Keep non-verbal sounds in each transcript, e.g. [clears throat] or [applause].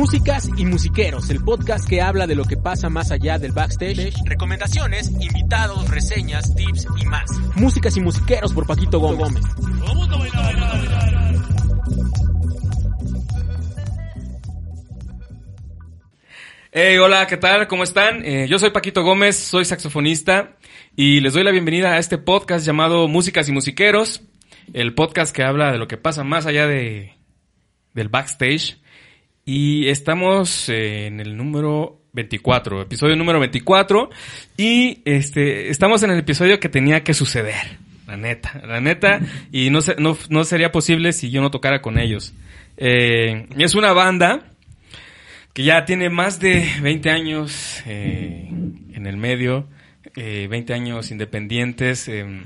Músicas y Musiqueros, el podcast que habla de lo que pasa más allá del backstage, recomendaciones, invitados, reseñas, tips y más. Músicas y Musiqueros por Paquito Gómez. Hey, hola, ¿qué tal? ¿Cómo están? Eh, yo soy Paquito Gómez, soy saxofonista y les doy la bienvenida a este podcast llamado Músicas y Musiqueros, el podcast que habla de lo que pasa más allá de, del backstage. Y estamos eh, en el número 24, episodio número 24. Y este, estamos en el episodio que tenía que suceder. La neta, la neta. Y no, se- no, no sería posible si yo no tocara con ellos. Eh, es una banda que ya tiene más de 20 años eh, en el medio, eh, 20 años independientes. eh,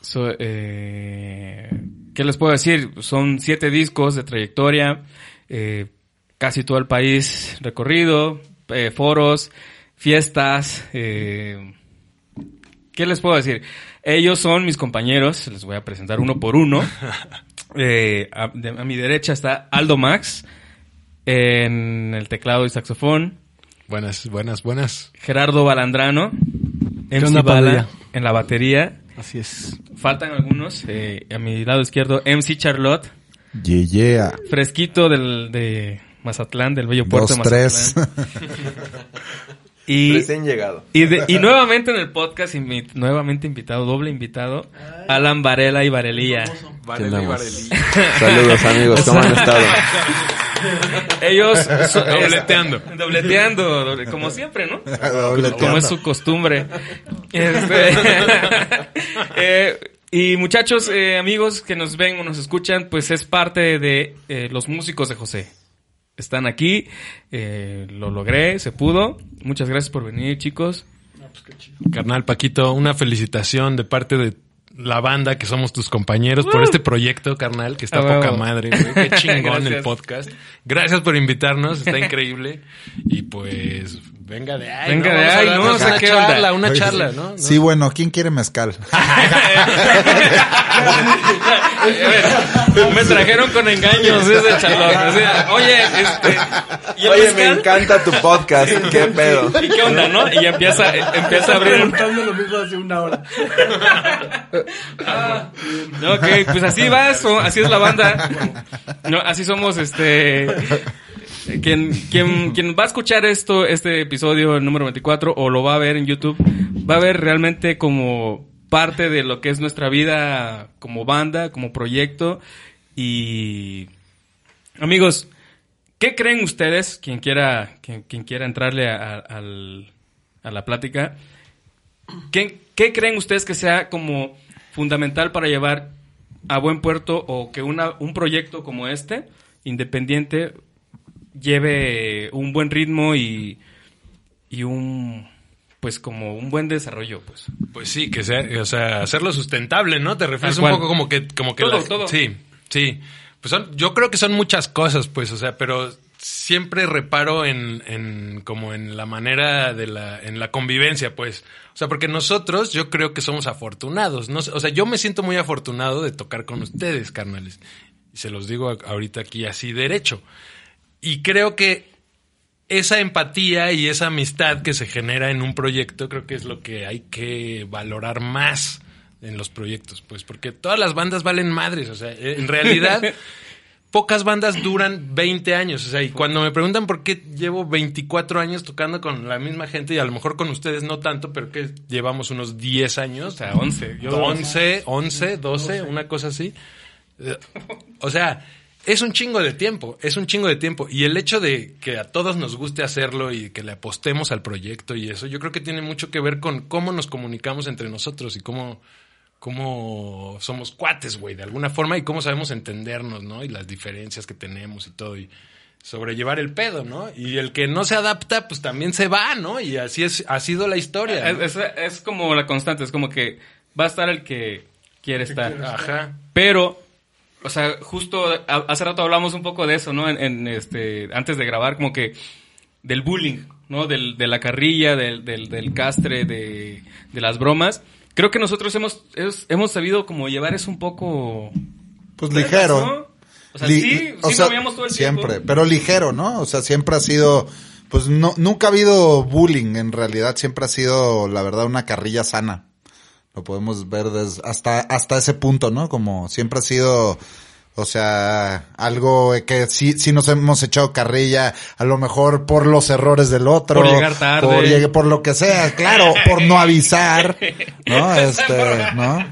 so- eh, ¿Qué les puedo decir? Son siete discos de trayectoria, eh, casi todo el país recorrido, eh, foros, fiestas. eh, ¿Qué les puedo decir? Ellos son mis compañeros, les voy a presentar uno por uno. [laughs] Eh, a, de- a mi derecha está Aldo Max en el teclado y saxofón. Buenas, buenas, buenas. Gerardo Balandrano MC onda, Bala en la batería. Así es. Faltan algunos. eh, a mi lado izquierdo, MC Charlotte, Yeah, yeah. fresquito del, de Mazatlán, del bello puerto Dos, de tres. Mazatlán. [laughs] Y, Recién llegado. y, de- y nuevamente en el podcast, invi- nuevamente invitado, doble invitado, Alan Varela y Varelía. Varela y Varelí. Saludos amigos, ¿cómo han estado? Ellos so- [laughs] Dobleteando. es- dobleteando, doble- como siempre, ¿no? Como es su costumbre. Este, [laughs] eh, y muchachos, eh, amigos que nos ven o nos escuchan, pues es parte de eh, los músicos de José. Están aquí, eh, lo logré, se pudo. Muchas gracias por venir, chicos. Carnal Paquito, una felicitación de parte de la banda que somos tus compañeros por este proyecto, carnal, que está poca madre, güey. Qué [laughs] chingón Gracias. el podcast. Gracias por invitarnos, está increíble. Y pues, venga de ahí. Venga ¿no? de Vamos a ahí, no sé una qué charla, onda. una Oye, charla, ¿no? ¿no? Sí, bueno, ¿quién quiere mezcal? [laughs] Me [laughs] trajeron con engaños ese chalón. O sea, oye, este. ¿y el Oye, me encanta tu podcast, qué pedo. ¿Y qué onda, no? Y empieza, empieza a abrir. lo mismo hace una hora. Ok, pues así va eso, así es la banda. No, así somos, este... Quien, quien, quien va a escuchar esto, este episodio, el número 24, o lo va a ver en YouTube, va a ver realmente como parte de lo que es nuestra vida como banda, como proyecto. Y... Amigos, ¿qué creen ustedes, quien quiera, quien, quiera entrarle a, a- la plática, ¿Qué, creen ustedes que sea como fundamental para llevar a buen puerto o que una, un proyecto como este, independiente, lleve un buen ritmo y un, pues como un buen desarrollo, pues? Pues sí, que sea, o sea, hacerlo sustentable, ¿no? Te refieres un poco como que, como que Todo, las- todo. Sí, sí. Pues son, yo creo que son muchas cosas, pues, o sea, pero siempre reparo en, en como en la manera de la, en la convivencia, pues. O sea, porque nosotros, yo creo que somos afortunados, ¿no? O sea, yo me siento muy afortunado de tocar con ustedes, carnales. Y se los digo ahorita aquí así derecho. Y creo que esa empatía y esa amistad que se genera en un proyecto creo que es lo que hay que valorar más en los proyectos, pues porque todas las bandas valen madres, o sea, en realidad [laughs] pocas bandas duran 20 años, o sea, y cuando me preguntan por qué llevo 24 años tocando con la misma gente y a lo mejor con ustedes no tanto, pero que llevamos unos 10 años, O sea, 11. Yo, 11, 11, 12, una cosa así. Eh, O sea, es un chingo de tiempo, es un chingo de tiempo. Y el hecho de que a todos nos guste hacerlo y que le apostemos al proyecto y eso, yo creo que tiene mucho que ver con cómo nos comunicamos entre nosotros y cómo, cómo somos cuates, güey, de alguna forma y cómo sabemos entendernos, ¿no? Y las diferencias que tenemos y todo. Y sobrellevar el pedo, ¿no? Y el que no se adapta, pues también se va, ¿no? Y así es, ha sido la historia. ¿no? es, es- es como la constante, es como que va a estar el que quiere estar. Ajá. Pero, o sea, justo a- hace rato hablamos un poco de eso, ¿no? En, en, este, antes de grabar, como que del bullying, ¿no? Del, de la carrilla, del, del, del castre, de, de las bromas. Creo que nosotros hemos, es- hemos sabido como llevar eso un poco... Pues ligero. ¿no? O sea, Li- sí, o sí sea, movíamos todo el siempre, tiempo. pero ligero, ¿no? O sea, siempre ha sido, pues no, nunca ha habido bullying, en realidad siempre ha sido, la verdad, una carrilla sana. Lo podemos ver des- hasta, hasta ese punto, ¿no? Como siempre ha sido, o sea, algo que sí, sí nos hemos echado carrilla, a lo mejor por los errores del otro. Por llegar tarde. Por, llegue- por lo que sea, claro, por no avisar, ¿no? [laughs] Este, ¿no?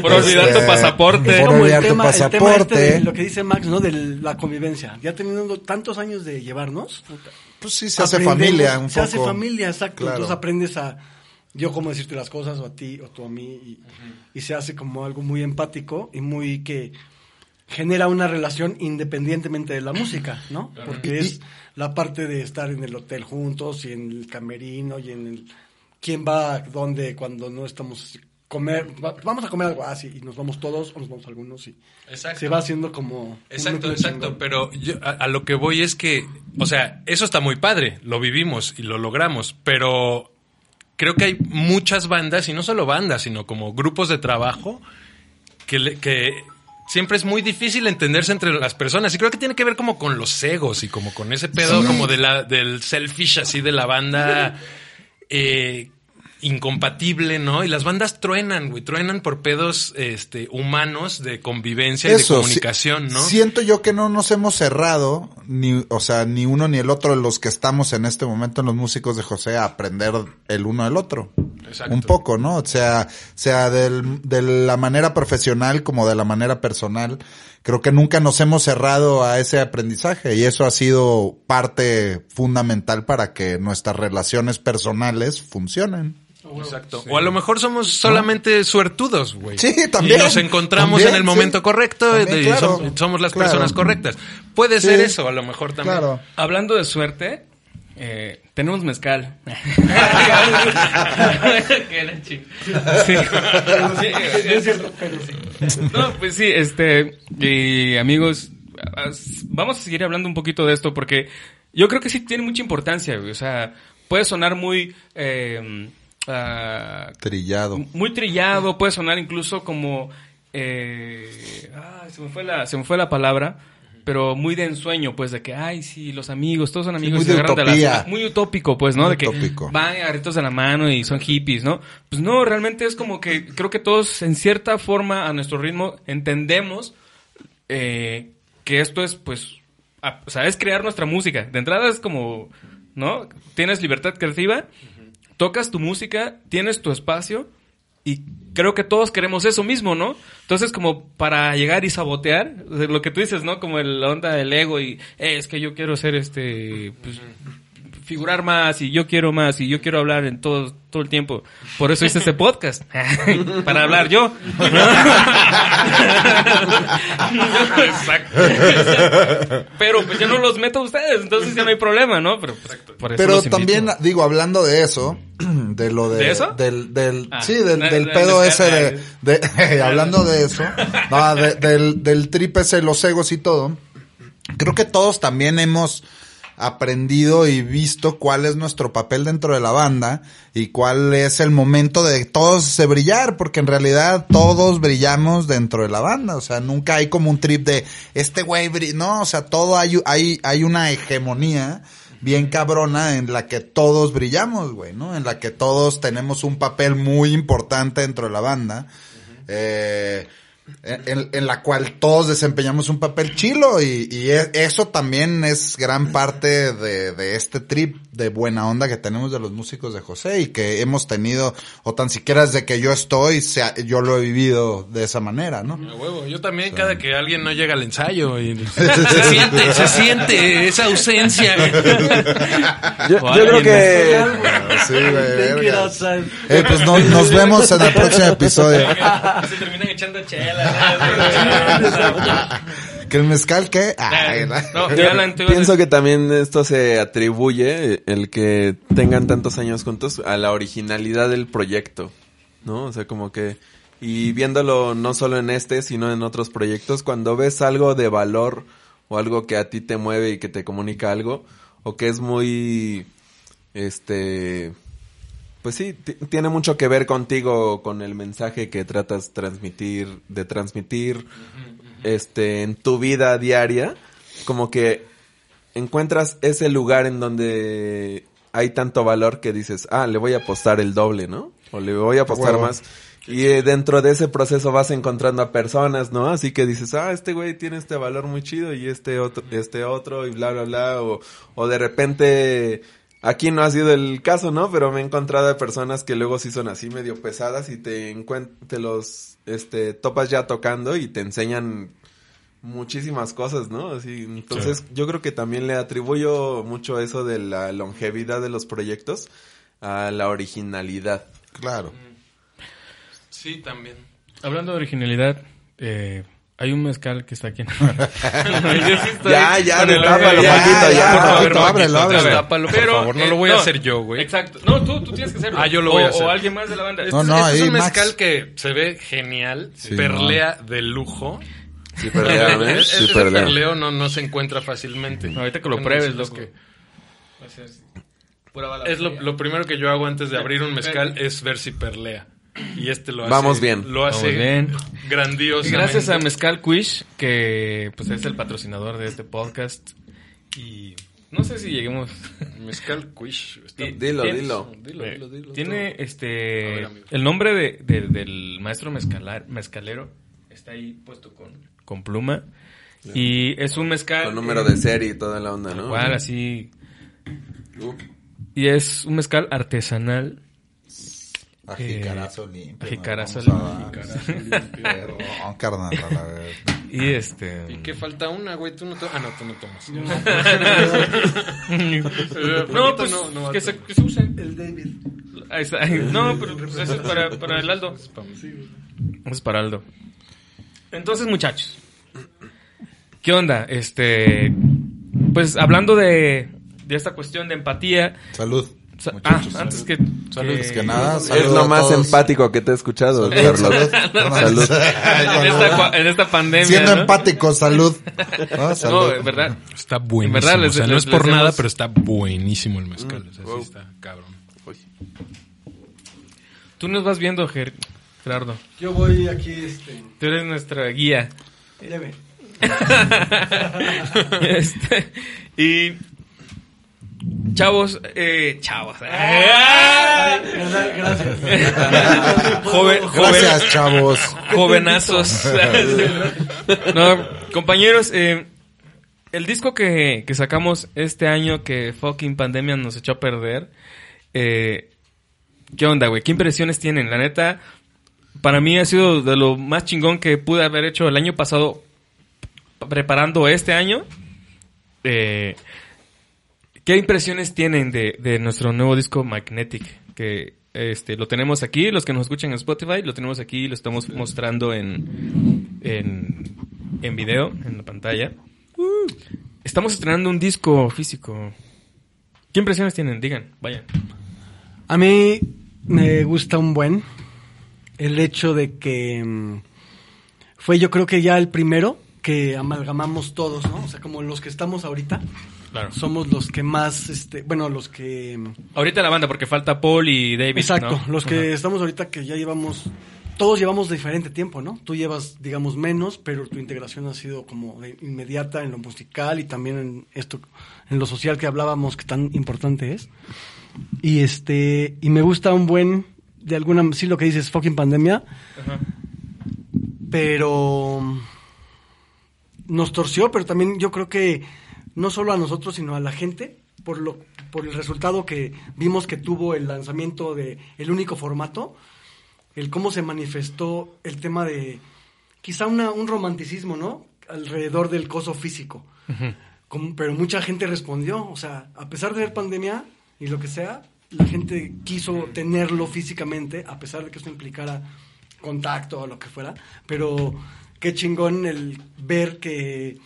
Por olvidar tu Este, pasaporte. Por como el olvidar tu el tema este pasaporte. de lo que dice Max, ¿no? De la convivencia. Ya teniendo tantos años de llevarnos. Pues sí, se hace familia un Se poco. hace familia, exacto. Claro. Entonces aprendes a yo cómo decirte las cosas o a ti o tú a mí y, y se hace como algo muy empático y muy que genera una relación independientemente de la música, ¿no? Porque es la parte de estar en el hotel juntos y en el camerino y en el quién va a dónde cuando no estamos comer va- vamos a comer algo así y nos vamos todos o nos vamos algunos y Exacto. se va haciendo como Exacto, exacto. chingón. Pero yo, a, a lo que voy es que, o sea, eso está muy padre, lo vivimos y lo logramos, pero creo que hay muchas bandas, y no solo bandas, sino como grupos de trabajo, que, le- que siempre es muy difícil entenderse entre las personas. Y creo que tiene que ver como con los egos y como con ese pedo Sí. como de la, del selfish así de la banda. eh, incompatible, ¿no? Y las bandas truenan, güey, truenan por pedos este humanos de convivencia y de si- comunicación, ¿no? Siento yo que no nos hemos cerrado, ni, o sea, ni uno ni el otro de los que estamos en este momento en los músicos de José a aprender el uno del otro. Exacto. Un poco, ¿no? O sea, sea del, de la manera profesional como de la manera personal. Creo que nunca nos hemos cerrado a ese aprendizaje y eso ha sido parte fundamental para que nuestras relaciones personales funcionen. Exacto. O a lo mejor somos solamente suertudos, güey. Sí, también. Y nos encontramos También, en el momento sí. correcto También, y claro. somos las Claro. personas correctas. Puede Sí. ser eso, a lo mejor también. Claro. Hablando de suerte, eh, tenemos mezcal. [laughs] Sí. No, pues sí, este, y amigos, vamos a seguir hablando un poquito de esto porque yo creo que sí tiene mucha importancia, güey. O sea, puede sonar muy, eh, ah, Trillado. muy trillado, puede sonar incluso como eh, ay, se me fue la se me fue la palabra, pero muy de ensueño, pues de que ay, sí, los amigos, todos son amigos muy y se de de las muy utópico, pues, ¿no? Muy de que utópico. van agarritos de la mano y son hippies, ¿no? Pues no, realmente es como que creo que todos en cierta forma a nuestro ritmo entendemos eh, que esto es pues a- o sea, es crear nuestra música. De entrada es como, ¿no? Tienes libertad creativa, tocas tu música, tienes tu espacio y creo que todos queremos eso mismo, ¿no? Entonces como para llegar y sabotear, lo que tú dices, ¿no? Como la onda del ego y "Eh, es que yo quiero ser este pues, figurar más y yo quiero más y yo quiero hablar en todo todo el tiempo. Por eso hice este podcast [laughs] para hablar yo. [laughs] Exacto. Pero pues yo no los meto a ustedes, entonces ya no hay problema, ¿no? Pero pues, por eso Pero invito. también, digo, hablando de eso, [clears throat] de lo de... ¿De eso? Del, del, Ah, sí, del, de- del de- pedo de- ese de, de- hablando de eso, no, de- del, del trip ese, los egos y todo, creo que todos también hemos aprendido y visto cuál es nuestro papel dentro de la banda y cuál es el momento de todos se brillar, porque en realidad todos brillamos dentro de la banda, o sea, nunca hay como un trip de este güey, bri-", no, o sea, todo hay, hay, hay una hegemonía bien cabrona en la que todos brillamos, güey, ¿no? En la que todos tenemos un papel muy importante dentro de la banda. Eh, en, en la cual todos desempeñamos un papel chilo y, y eso también es gran parte de, de este trip de buena onda que tenemos de los músicos de José y que hemos tenido, o tan siquiera desde que yo estoy, sea- yo lo he vivido de esa manera, ¿no? A huevo. Yo también, cada que alguien no llega al ensayo y [laughs] se siente, se siente esa ausencia. [laughs] Yo, creo que Sí, güey. Eh, pues no- nos vemos en el próximo episodio. Se echando chela. ¿Que el mezcal qué? Ay, la- no, Yo Alan, tú ibas a pienso que también esto se atribuye, el que tengan tantos años juntos, a la originalidad del proyecto, ¿no? O sea, como que, y viéndolo no solo en este, sino en otros proyectos, cuando ves algo de valor o algo que a ti te mueve y que te comunica algo, o que es muy, este, pues sí, ti- tiene mucho que ver contigo, con el mensaje que tratas transmitir, de transmitir, este, en tu vida diaria, como que encuentras ese lugar en donde hay tanto valor que dices, ah, le voy a apostar el doble, ¿no? O le voy a apostar más. Y eh, dentro de ese proceso vas encontrando a personas, ¿no? Así que dices, ah, este güey tiene este valor muy chido y este otro, este otro y bla, bla, bla. O, o de repente, aquí no ha sido el caso, ¿no? Pero me he encontrado a personas que luego sí son así medio pesadas y te te los, este, topas ya tocando y te enseñan muchísimas cosas, ¿no? Así, entonces yo creo que también le atribuyo mucho eso de la longevidad de los proyectos a la originalidad. Claro. Sí, también. Hablando de originalidad, eh, hay un mezcal que está aquí. [laughs] [laughs] Yo sí estoy Ya, ya, destápalo, Ya, ya. por favor, ábrelo, ábrelo. por favor, no lo voy a hacer yo, güey. Exacto. No, tú, tú tienes que hacerlo. Ah, yo lo O- voy a O alguien más de la banda. No, no, este es un Max. mezcal que se ve genial, Sí, perlea de lujo. Sí, perdón, [laughs] ¿eh? Es- Sí, ese perdón. perleo no, no se encuentra fácilmente. No, ahorita que lo pruebes, es loco. que- Pura bala Es lo, fría. lo primero que yo hago antes de abrir un mezcal es ver si perlea. Y este lo hace. Vamos bien. Lo hace bien. grandioso. Y gracias a Mezcal Quish, que pues es el patrocinador de este podcast. Y no sé si lleguemos. Mezcal Quish. Dilo, tiene- dilo. Dilo, dilo, dilo, Tiene todo. este. A ver, amigo. el nombre de, de- del maestro mezcalar, mezcalero está ahí puesto con, con pluma. Y es un mezcal. Con número de serie y toda la onda, ¿no? Igual, así. Uh, Y es un mezcal artesanal. Ajicarazo limpio. Jicarazo. Vamos a- [laughs] Perrón, carnal, a la vez. [laughs] Y este. ¿Y qué falta una, güey? Tú no to- Ah, no, tú no tomas. no, [laughs] pues no, no, que, se, que se use. El David. Ahí está. No, pero eso es para, para el Aldo. Es para Aldo. Entonces, muchachos. ¿Qué onda? Este. Pues hablando de, de esta cuestión de empatía. Salud. Muchachos. ah, antes que. Salud. que- Es que nada, Es salud lo más todos. empático que te he escuchado, Salud, Carlos. salud. Salud. [laughs] En esta, en esta pandemia. Siendo ¿no? empático, salud. ¿No? No, Salud. en verdad. Está buenísimo. En verdad, les- o sea, no les- es por nada, hemos- pero está buenísimo el mezcal. O sea, sí wow. está cabrón. Tú nos vas viendo, Ger- Gerardo. Yo voy aquí, este. Tú eres nuestra guía. Leve. [laughs] Este, y. Chavos, eh, chavos. [laughs] Ay, Gracias. Joven, joven, Gracias, chavos. jovenazos. [laughs] no, compañeros, eh, el disco que, que sacamos este año que fucking pandemia nos echó a perder. Eh, ¿Qué onda, güey? ¿Qué impresiones tienen? La neta, para mí ha sido de lo más chingón que pude haber hecho el año pasado preparando este año. Eh, ¿Qué impresiones tienen de, nuestro nuevo disco Magnetic? Que este lo tenemos aquí, los que nos escuchan en Spotify, lo tenemos aquí, lo estamos mostrando en, en, en video, en la pantalla. Estamos estrenando un disco físico. ¿Qué impresiones tienen? Digan, vayan. A mí me gusta un buen el hecho de que mm, fue yo creo que ya el primero que amalgamamos todos, ¿no? O sea, como los que estamos ahorita, Claro. somos los que más, este, bueno, los que... Ahorita la banda, porque falta Paul y David. Exacto, ¿no? los que estamos ahorita que ya llevamos, todos llevamos diferente tiempo, ¿no? Tú llevas, digamos, menos, pero tu integración ha sido como de inmediata en lo musical y también en esto, en lo social que hablábamos que tan importante es. Y este, y me gusta un buen, de alguna, sí lo que dices, fucking pandemia, Ajá. pero nos torció, pero también yo creo que no solo a nosotros, sino a la gente, por lo por el resultado que vimos que tuvo el lanzamiento de el único formato, el cómo se manifestó el tema de quizá una, un romanticismo, ¿no? Alrededor del coso físico. Como- pero mucha gente respondió, o sea, a pesar de ser pandemia y lo que sea, la gente quiso tenerlo físicamente, a pesar de que esto implicara contacto o lo que fuera, pero qué chingón el ver que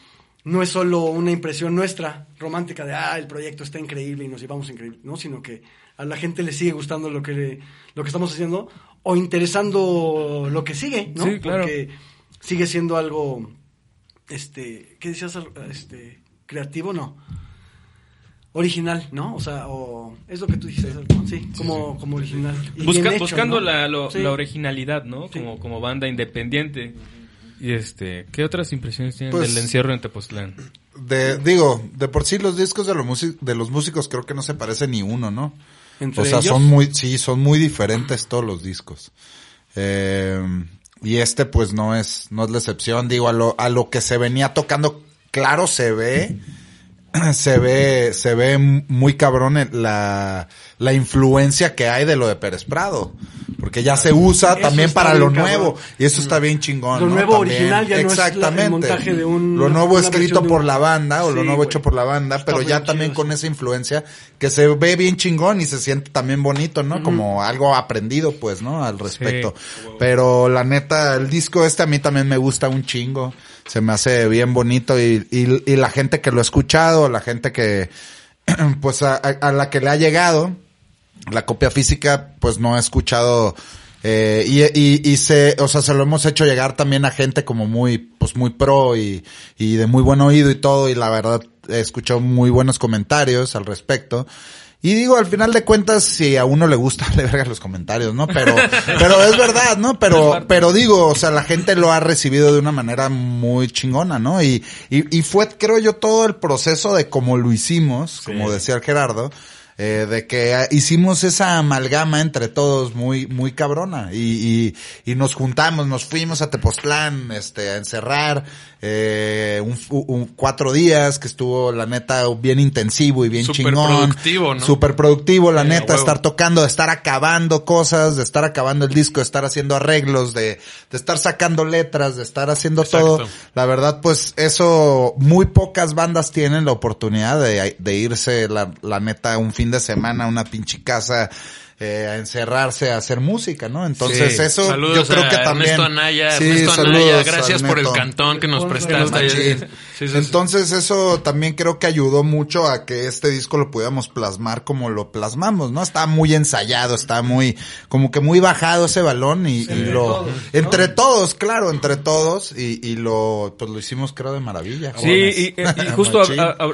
no es solo una impresión nuestra romántica de, ah, el proyecto está increíble y nos llevamos increíble, ¿no? Sino que a la gente le sigue gustando lo que, lo que estamos haciendo o interesando lo que sigue, ¿no? Sí, claro. Porque sigue siendo algo, este, ¿qué decías? Este, creativo, no. original, ¿no? O sea, o es lo que tú dices, ¿no? Sí, como, como original. Y Busca- bien hecho, buscando ¿no? la, lo- Sí. la originalidad, ¿no? Como, como banda independiente. Y este, ¿qué otras impresiones tienen Pues- del encierro en Tepoztlán? De, digo, de por sí los discos de los, de los músicos creo que no se parece ni uno, ¿no? Entre o sea, ellos. son muy, sí, son muy diferentes todos los discos. Eh, y este pues no es, no es la excepción, digo, a lo, a lo que se venía tocando, claro se ve, [clears throat] se ve, se ve muy cabrón la, la influencia que hay de lo de Pérez Prado. Porque ya se usa Eso también para lo nuevo. Y eso está bien chingón. Lo ¿no? nuevo También. original ya no es el Exactamente. montaje de un- Lo nuevo escrito por un- la banda o lo nuevo hecho por la banda, Está pero ya también con esa influencia que se ve bien chingón y se siente también bonito, ¿no? Como algo aprendido, pues, ¿no? Al respecto. Pero la neta, el disco este a mí también me gusta un chingo. Se me hace bien bonito y, y, y la gente que lo ha escuchado, la gente que, [clears throat] pues, a, a- la que le ha llegado, la copia física, pues no ha escuchado, eh, y, y, y se, o sea, se lo hemos hecho llegar también a gente como muy, pues muy pro y, y de muy buen oído y todo, y la verdad he escuchado muy buenos comentarios al respecto. Y digo, al final de cuentas, si a uno le gusta, [laughs] le verga los comentarios, ¿no? Pero, [laughs] pero es verdad, ¿no? Pero, pero digo, o sea, la gente lo ha recibido de una manera muy chingona, ¿no? Y, y, y fue, creo yo, todo el proceso de cómo lo hicimos, como decía el Gerardo, eh, de que hicimos esa amalgama entre todos muy, muy cabrona y, y, y nos juntamos, nos fuimos a Tepoztlán, este, a encerrar, eh, un, un- cuatro días que estuvo la neta bien intensivo y bien Súper chingón. productivo, ¿no? Súper productivo, la a neta, huevo. estar tocando, de estar acabando cosas, de estar acabando el disco, de estar haciendo arreglos, de, de estar sacando letras, de estar haciendo Exacto. todo. La verdad, pues eso, muy pocas bandas tienen la oportunidad de, de irse, la, la neta, un fin de semana una pinche casa, eh, a encerrarse a hacer música, ¿no? Entonces Sí. eso, Saludos yo creo a que también. Ernesto Anaya, Sí, Ernesto saludos Anaya, al gracias por el cantón que nos prestaste. Machín. Sí, sí, sí. Entonces eso también creo que ayudó mucho a que este disco lo pudiéramos plasmar como lo plasmamos, ¿no? Está muy ensayado, está muy, como que muy bajado ese balón y, y lo, entre todos, claro, entre todos y, y lo, pues lo hicimos creo de maravilla. Sí, y, y [laughs] justo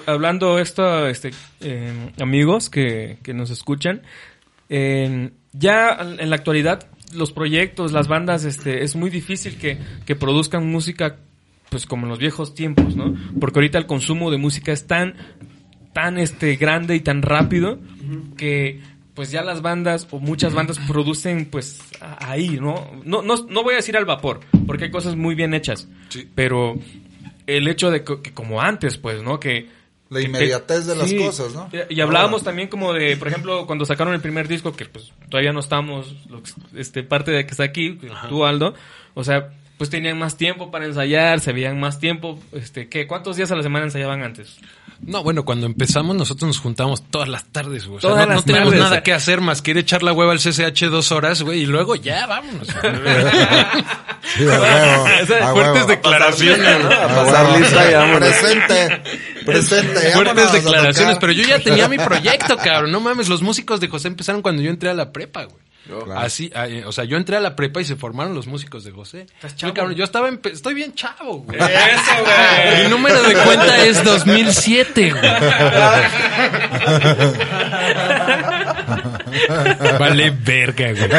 hablando esto, este, eh, amigos que, que nos escuchan, eh, ya en la actualidad los proyectos, las bandas, este, es muy difícil que, que produzcan música pues como en los viejos tiempos, ¿no? Porque ahorita el consumo de música es tan, tan este grande y tan rápido que pues ya las bandas o muchas bandas producen pues ahí, ¿no? No, no, no voy a decir al vapor, porque hay cosas muy bien hechas, pero el hecho de que, que como antes, pues, ¿no? Que La inmediatez de las sí. cosas, ¿no? Y, hablábamos también como de, por ejemplo, cuando sacaron el primer disco, que pues todavía no estamos, este, parte de que está aquí, tú Aldo, o sea, pues tenían más tiempo para ensayar, se veían más tiempo, este, ¿qué? ¿Cuántos días a la semana ensayaban antes? No, bueno, cuando empezamos nosotros nos juntábamos todas las tardes, güey. O sea, Todas no, teníamos tardes. nada que hacer más que ir a echar la hueva al CCH dos horas, güey, y luego ya, vámonos. [laughs] Sí, a [laughs] huevo, a Fuertes huevo. declaraciones, ¿no? A A pasar lista y vámonos. Presente, presente. Fuertes vámonos a declaraciones, pero yo ya tenía mi proyecto, cabrón. No mames, los músicos de José empezaron cuando yo entré a la prepa, güey. Claro. Así, o sea, yo entré a la prepa y se formaron los músicos de José. Yo, cabrón, yo estaba en, estoy bien chavo, güey. Eso, güey. Mi número de cuenta es 2007, güey. [laughs] [laughs] Vale verga, güey.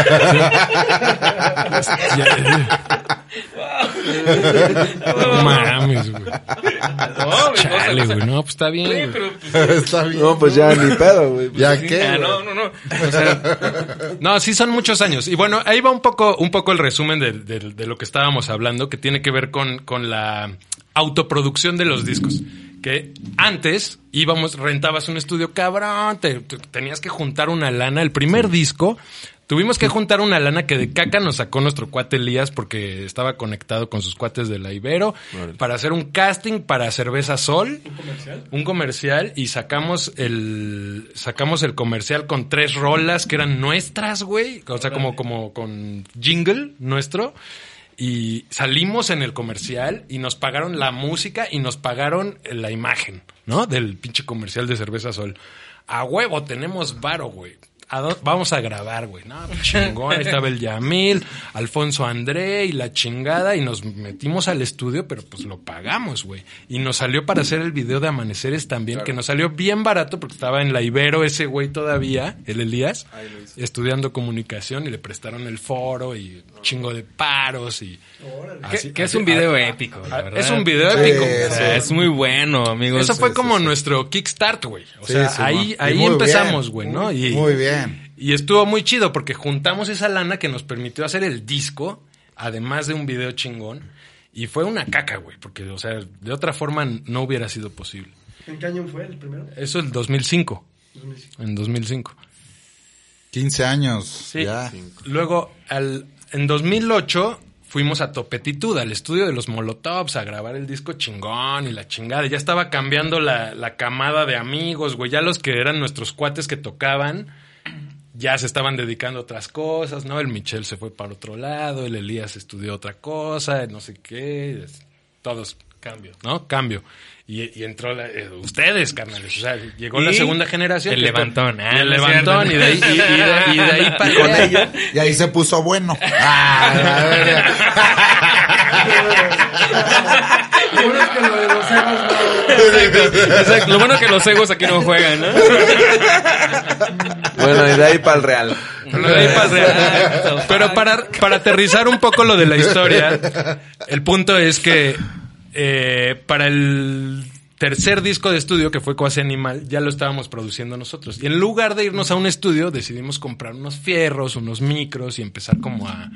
No mames, güey. No, Chale, güey. No, pues está bien, Oye, güey. pero pues, [laughs] Está bien. No, pues ya ni pedo, güey. Ya sí, qué. ah, güey? no, no, no. O sea, No, sí son muchos años. Y bueno, ahí va un poco, un poco el resumen de, de- de lo que estábamos hablando, que tiene que ver con, con la autoproducción de los discos. Que antes íbamos, rentabas un estudio cabrón, te- te- tenías que juntar una lana. El primer disco, tuvimos que juntar una lana que de caca nos sacó nuestro cuate Elías porque estaba conectado con sus cuates de la Ibero para hacer un casting para Cerveza Sol. ¿Un comercial? Un comercial y sacamos el, sacamos el comercial con tres rolas que eran nuestras, güey. O sea, como, como con jingle nuestro. Y salimos en el comercial y nos pagaron la música y nos pagaron la imagen, ¿no? Del pinche comercial de Cerveza Sol. A huevo, tenemos varo, güey. ¿A dó- vamos a grabar, güey. No, pues chingón, ahí estaba el Yamil, Alfonso André y la chingada, y nos metimos al estudio, pero pues lo pagamos, güey. Y nos salió para hacer el video de Amaneceres también, que nos salió bien barato porque estaba en la Ibero ese güey todavía, el Elías, estudiando comunicación y le prestaron el foro y un chingo de paros y... Que, así- que es así- un video épico, la verdad. Es un video Sí, épico. O sea, es muy bueno, amigos. Eso fue sí, como sí. nuestro kickstart, güey. O Sí, sea, sí, ahí, ahí empezamos, güey, ¿no? Y, Muy bien. Y estuvo muy chido porque juntamos esa lana que nos permitió hacer el disco, además de un video chingón. Y fue una caca, güey, porque, o sea, de otra forma no hubiera sido posible. ¿En qué año fue el primero? Eso el 2005. En 2005. 15 años. Sí. Ya. Luego, al, en 2008 fuimos a Topetitud, al estudio de los Molotovs, a grabar el disco chingón y la chingada. Ya estaba cambiando la, la camada de amigos, güey. Ya los que eran nuestros cuates que tocaban, ya se estaban dedicando a otras cosas, ¿no? El Michel se fue para otro lado, el Elías estudió otra cosa, no sé qué. es- Todos cambio, ¿no? Cambio. Y, y entró la- eh, ustedes, carnales. O sea, llegó la Y segunda generación. el levantón, y ah, el no es levantón. Y de ahí, y, y de, y de ahí para Con [laughs] ella. Y ahí se puso bueno. [laughs] Ah. [laughs] Lo bueno es que lo de los egos no- Exacto. Lo bueno que los egos aquí no juegan, ¿no? Bueno, y de ahí para el Real. Pero de ahí para el real. Pero para, para aterrizar un poco lo de la historia, el punto es que eh, para el tercer disco de estudio, que fue Cuasi Animal, ya lo estábamos produciendo nosotros. Y en lugar de irnos a un estudio, decidimos comprar unos fierros, unos micros y empezar como a,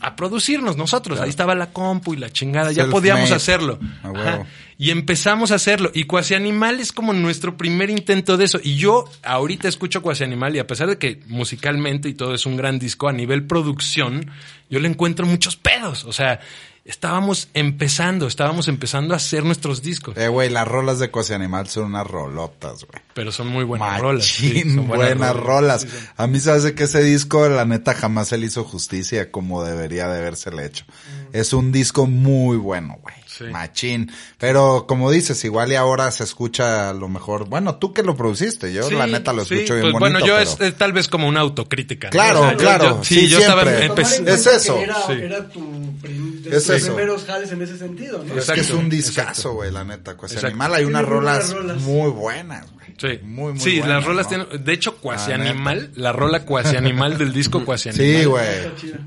a producirnos nosotros. Ahí estaba la compu y la chingada, ya podíamos hacerlo. Huevo. Ajá. Y empezamos a hacerlo. Y Cuasi Animal es como nuestro primer intento de eso. Y yo ahorita escucho Cuasi Animal y a pesar de que musicalmente y todo es un gran disco, a nivel producción, yo le encuentro muchos pedos. O sea, estábamos empezando, estábamos empezando a hacer nuestros discos. Eh, güey, las rolas de Cosi Animal son unas rolotas, güey. Pero son muy buenas Machín, rolas. sí, son buenas, rolas. A mí se hace que ese disco, la neta, jamás se le hizo justicia como debería de habérsele hecho. Es un disco muy bueno, güey. Sí. Machín. Pero como dices, igual y ahora se escucha a lo mejor. Bueno, tú que lo produciste, yo Sí, la neta lo sí, escucho bien pues bonito. Bueno, yo pero- es, es tal vez como una autocrítica. ¿no? Claro, O sea, yo- claro, yo- sí, sí, yo estaba siempre. Cuenta Es eso, Era, sí. era tu prim- de Es tus eso. primeros jales en ese sentido, ¿no? Es que es un discazo, güey, la neta. Exacto. Animal hay unas rolas, rolas. muy buenas, güey. Sí, Muy, muy sí las rolas ¿no? tienen. De hecho, Cuasi La neta. Animal, la rola Cuasi Animal del disco Cuasi Animal. Sí, güey.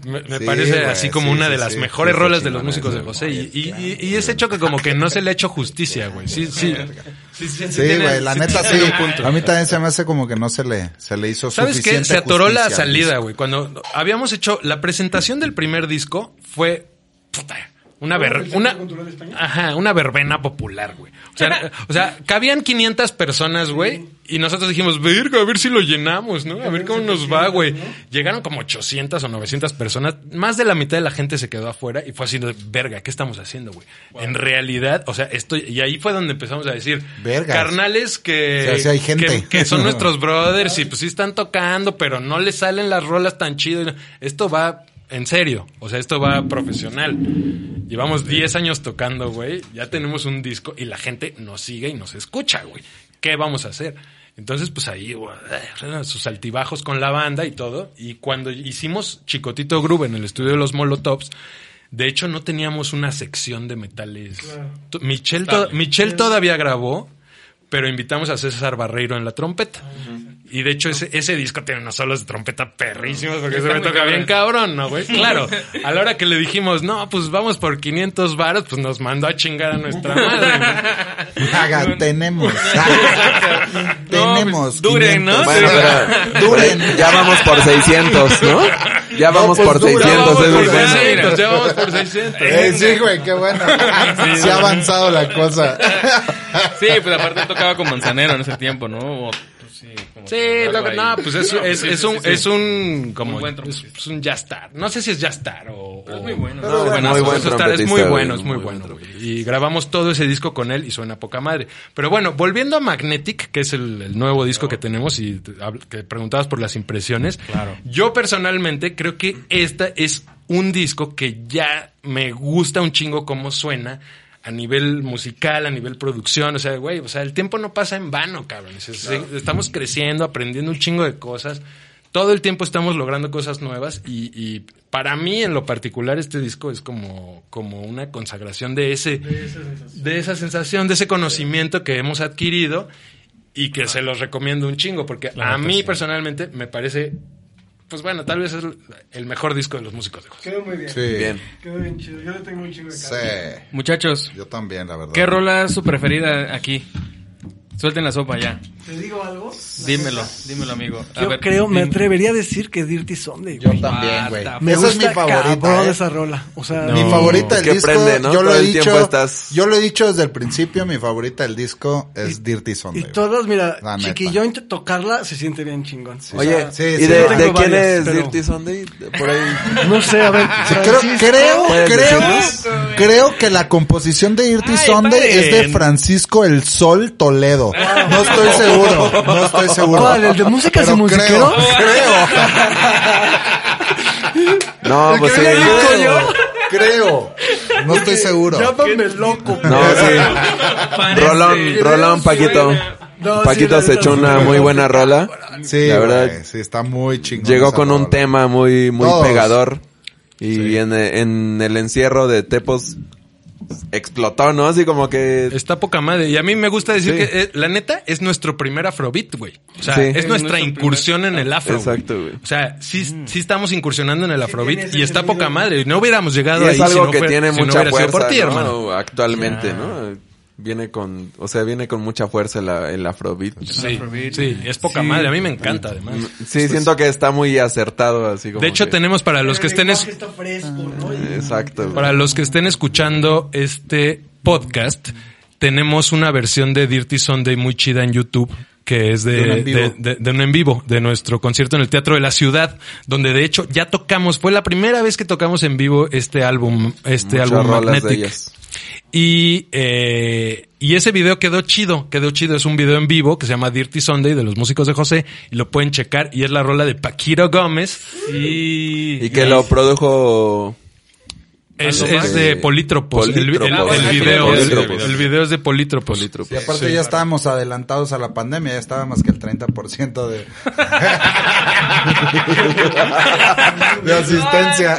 Me, me Sí, parece güey, así como sí, una sí, de las sí. mejores rolas de los músicos de. José. Y, y, y- y ese hecho que como que no se le ha hecho justicia, güey. Sí, sí. Sí, sí, Sí, tiene- güey, la neta sí. tiene un punto. A mí también se me hace como que no se le, se le hizo ¿Sabes qué? suficiente Se atoró la justicia salida, güey. Cuando habíamos hecho la presentación del primer disco fue puta, una ¿Fue ver, una ajá, una verbena popular, güey. O sea, [laughs] o sea, cabían 500 personas, güey, y nosotros dijimos, "Verga, a ver si lo llenamos, ¿no? A ver cómo nos va, güey." Llegaron como 800 o 900 personas, más de la mitad de la gente se quedó afuera y fue así de, "Verga, ¿qué estamos haciendo, güey?" En realidad, o sea, esto y ahí fue donde empezamos a decir, Vergas. carnales que O sea, sí hay gente. que, que son [laughs] nuestros brothers y pues sí están tocando, pero no les salen las rolas tan chido. Esto va en serio, o sea, esto va profesional. Llevamos 10 años tocando, güey, ya tenemos un disco y la gente nos sigue y nos escucha, güey. ¿Qué vamos a hacer? Entonces, pues ahí, güey, sus altibajos con la banda y todo. Y cuando hicimos Chicotito Groove en el estudio de los Molotovs, de hecho no teníamos una sección de metales. To- Michelle, to- Michelle todavía grabó, pero invitamos a César Barreiro en la trompeta. Y de hecho ese, ese disco tiene unos solos de trompeta perrísimos porque se me toca bien cabrón. ¿no, güey? Claro, a la hora que le dijimos, no, pues vamos por 500 varos, pues nos mandó a chingar a nuestra madre. Haga, [laughs] tenemos. No, tenemos. pues, duren, ¿no? 500. Bueno, pero Duren. ya vamos por 600, ¿no? Ya vamos pues, por dura. 600, Ya vamos por es bueno. 600, ya vamos por 600. Eh, sí, güey, qué bueno. Sí ha avanzado la cosa. [laughs] Sí, pues aparte tocaba con Manzanero en ese tiempo, ¿no? O, pues, sí, que ahí. no, pues es, No, es, sí, es sí, un, sí, es un, como, buen es, es un jazz star. No sé si es jazz star o... Pero es muy bueno. ¿no? bueno, Buenazo. muy buen Jazz Star es muy bueno, es muy muy bueno, buen. Y grabamos todo ese disco con él y suena poca madre. Pero bueno, volviendo a Magnetic, que es el, el nuevo disco que tenemos y que preguntabas por las impresiones. Claro. Yo personalmente creo que esta es un disco que ya me gusta un chingo cómo suena a nivel musical, a nivel producción, o sea, güey, o sea, el tiempo no pasa en vano, cabrón. Es- es- Estamos creciendo, aprendiendo un chingo de cosas. todo el tiempo estamos logrando cosas nuevas y, y para mí en lo particular este disco es como, como una consagración de ese, de esa sensación, de ese conocimiento que hemos adquirido y que se los recomiendo un chingo porque a mí personalmente me parece, pues bueno, tal vez es el mejor disco de los músicos de José. Quedó muy bien. Sí. Bien. Quedó bien chido. Yo le tengo un chingo de Sí. cariño. Muchachos, Yo también, la verdad. ¿qué rola es su preferida aquí? Suelten la sopa ya. ¿Te digo algo? Dímelo, dímelo, amigo. A Yo ver, creo, me atrevería a decir que Dirty Sunday. Yo güey. también, güey. The Me Esa gusta es mi favorita. cabrón ¿eh? esa rola. O sea, No. Mi favorita del Que disco, prende, ¿no? yo lo Todo he el dicho, estás- yo lo he dicho desde el principio, mi favorita del disco es Dirty Sunday. y todas, mira, La neta. chiquillón tocarla se siente bien chingón. Oye, Sí, ¿y sí, de, yo de tengo quién varias, es pero- Dirty Sunday? Por ahí. No sé, a ver. Creo, Francisco, creo, ¿Puedes creo, decirnos? creo que la composición de Dirty Ay, Sunday es de paren. Francisco El Sol Toledo. No estoy seguro, no estoy seguro. ¿Cuál? ¿El de músicas Pero y musiqueros? Creo, No, pues sí. creo, creo. No estoy seguro. Llámame loco. No, sí. Rolón, Rolón, Paquito. No, sí, Paquito la se echó sí, una muy buena rola. Sí, La verdad, sí, está muy chingón. Llegó con un tema muy, muy Todos. pegador. Y en, en el encierro de Tepos explotó, ¿no? Así como que... Está poca madre. Y a mí me gusta decir Sí. que, eh, la neta, es nuestro primer afrobeat, güey. O sea, Sí. es Es nuestra incursión en el afro. Exacto, güey. O sea, sí, sí estamos incursionando en el afrobeat y está poca madre. No hubiéramos llegado Y ahí es algo si no que fue- tiene si no mucha hubiera sido fuerza, por ti, ¿no? hermano. Actualmente, ¿no? Viene con, o sea, viene con mucha fuerza la- el afrobeat. Sí, Afrobeat. sí, es poca Sí. madre. A mí me encanta, además. Sí, siento que está muy acertado, así como De hecho, que- tenemos para los que El estén... es- lenguaje está fresco, ¿no? Y- Exacto. Para los que estén escuchando este podcast, tenemos una versión de Dirty Sunday muy chida en YouTube que es de, De un en vivo. de- de- de un en vivo, de nuestro concierto en el Teatro de la Ciudad, donde de hecho ya tocamos, fue la primera vez que tocamos en vivo este álbum, este Muchas álbum Magnetic. Y, eh, y ese video quedó chido, quedó chido. Es un video en vivo que se llama Dirty Sunday de los músicos de José y lo pueden checar. Y es la rola de Paquito Gómez. Y que lo produjo... Es, ¿Algo es más? de Polítropos. El, el- Polítropos. el video, Polítropos. el video es de Polítropos. Y aparte ya estábamos adelantados a la pandemia, ya estábamos que el 30% de... [laughs] de asistencia.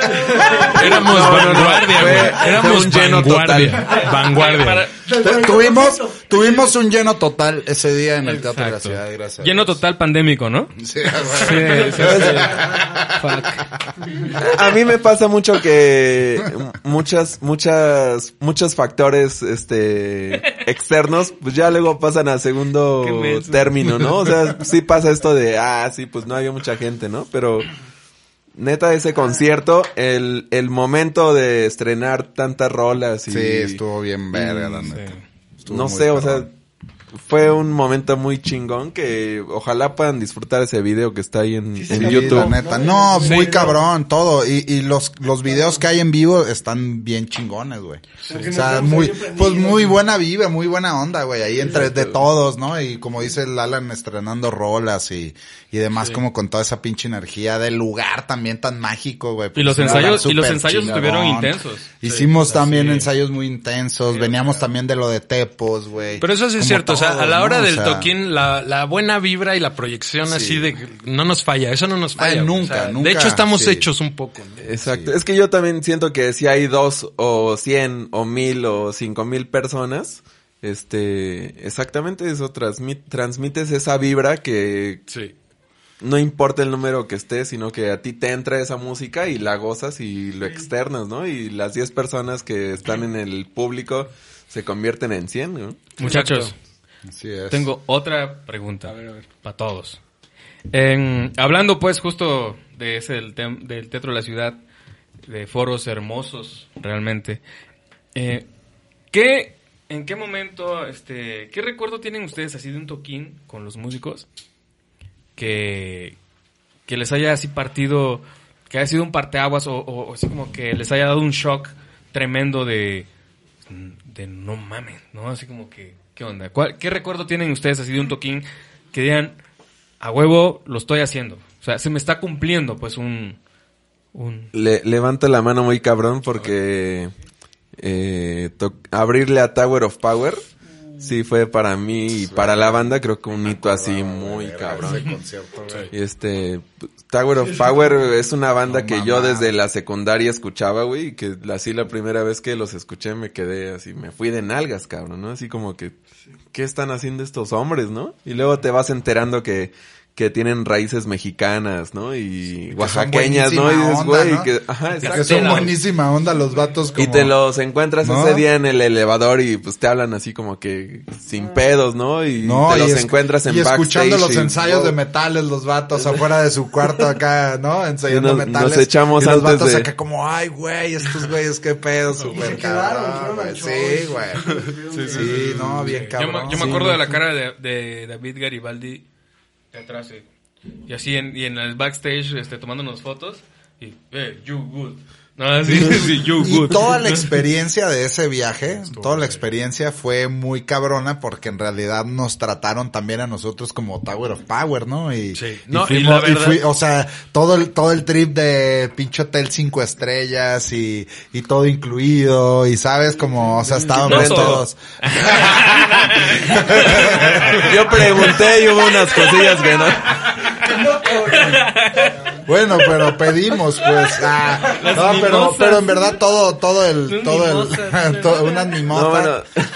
Éramos vanguardia, güey. Éramos un lleno vanguardia. Vanguardia. Tu- tuvimos, tuvimos un lleno total ese día en el Teatro de la. Ciudad, gracias. Lleno total pandémico, ¿no? Sí, Sí, güey. sí, sí. [laughs] Fuck. A mí me pasa mucho que muchas, muchas, muchos factores, este, externos, pues ya luego pasan a segundo [laughs] término, ¿no? O sea, [laughs] sí pasa esto de, ah, sí, pues no había mucha gente, ¿no? Pero, neta, ese concierto, el, el momento de estrenar tantas rolas y... Sí, estuvo bien verga, la neta. No sé, o sea. Fue un momento muy chingón que ojalá puedan disfrutar ese video que está ahí en, en sí, Sí, YouTube. la neta. No, muy cabrón, todo. Y, y los, los videos que hay en vivo están bien chingones, güey. O sea, muy, pues muy buena vibra, muy buena onda, güey. Ahí entre de todos, ¿no? Y como dice el Alan, estrenando rolas y, y demás, como con toda esa pinche energía del lugar también tan mágico, güey. Y los Pues, ensayos- y los ensayos chingón. estuvieron intensos. Hicimos también sí. ensayos muy intensos. Veníamos también de lo de Tepos, güey. Pero eso sí es cierto, sea, a la hora ¿no? O del sea, toquín, la, la buena vibra y la proyección así de que no nos falla, eso no nos Ay, falla. nunca, O sea, nunca, De hecho, estamos sí. hechos un poco. ¿no? Exacto. Es que yo también siento que si hay dos o cien o mil o cinco mil personas, este, exactamente eso, transmit, transmites esa vibra que Sí. no importa el número que esté, sino que a ti te entra esa música y la gozas y lo externas, ¿no? Y las 10 personas que están en el público se convierten en 100, ¿no? Muchachos, Así es. tengo otra pregunta para todos. En- hablando pues justo de ese del, tem- del Teatro de la Ciudad, de foros hermosos realmente. Eh, ¿qué, ¿En qué momento, este, qué recuerdo tienen ustedes así de un toquín con los músicos que, que les haya así partido, que haya sido un parteaguas o, o- o así como que les haya dado un shock tremendo de, de no mames, ¿no? Así como que, ¿qué onda? ¿Cuál- ¿Qué recuerdo tienen ustedes así de un toquín que digan, a huevo lo estoy haciendo? O sea, se me está cumpliendo pues un... un Le, levanto la mano muy cabrón porque eh, abrirle a Tower of Power sí fue para mí y para la banda creo que un hito así muy cabrón. concierto. Y este, Tower of Power es una banda No, que yo desde la secundaria escuchaba, güey, y que así la primera vez que los escuché me quedé así, me fui de nalgas, cabrón, ¿no? Así como que, ¿qué están haciendo estos hombres, no? Y luego te vas enterando que, que tienen raíces mexicanas, ¿no? Y oaxaqueñas, ¿no? Y dices, güey, ¿no? que, ajá, Y exacto. que son buenísima onda los vatos como... Y te los encuentras ¿No? ese día en el elevador y pues te hablan así como que sin pedos, ¿no? Y No, te y los es- encuentras en y escuchando backstage los y- ensayos de metales, los vatos [laughs] afuera de su cuarto acá, ¿no? Ensayando Sí, nos- metales. nos echamos y los antes vatos de- acá como, ay, güey, estos güeyes, qué pedo, súper quedaron, cabrón, güey. al Sí, show. güey. Sí, no, bien Yo me, cabrón. yo me Sí, acuerdo de la sí. cara de, de David Garibaldi de atrás. eh. Y así en, y en el backstage este, tomándonos fotos. Y, eh, you good. No, sí, sí, you Y good. toda la experiencia de ese viaje, [laughs] toda la experiencia fue muy cabrona porque en realidad nos trataron también a nosotros como Tower of Power, ¿no? Y, Sí. y No, y fuimos- la y verdad- fui- o sea, todo el, todo el trip de pinche hotel cinco estrellas y, y todo incluido y sabes como, o sea, No todo. todos. [laughs] Yo pregunté y hubo unas cosillas que no. [laughs] Bueno, pero pedimos, pues, ah, no, pero, pero en verdad todo, todo el, Unas todo el, mimosas. to- [laughs] unas. No, bueno.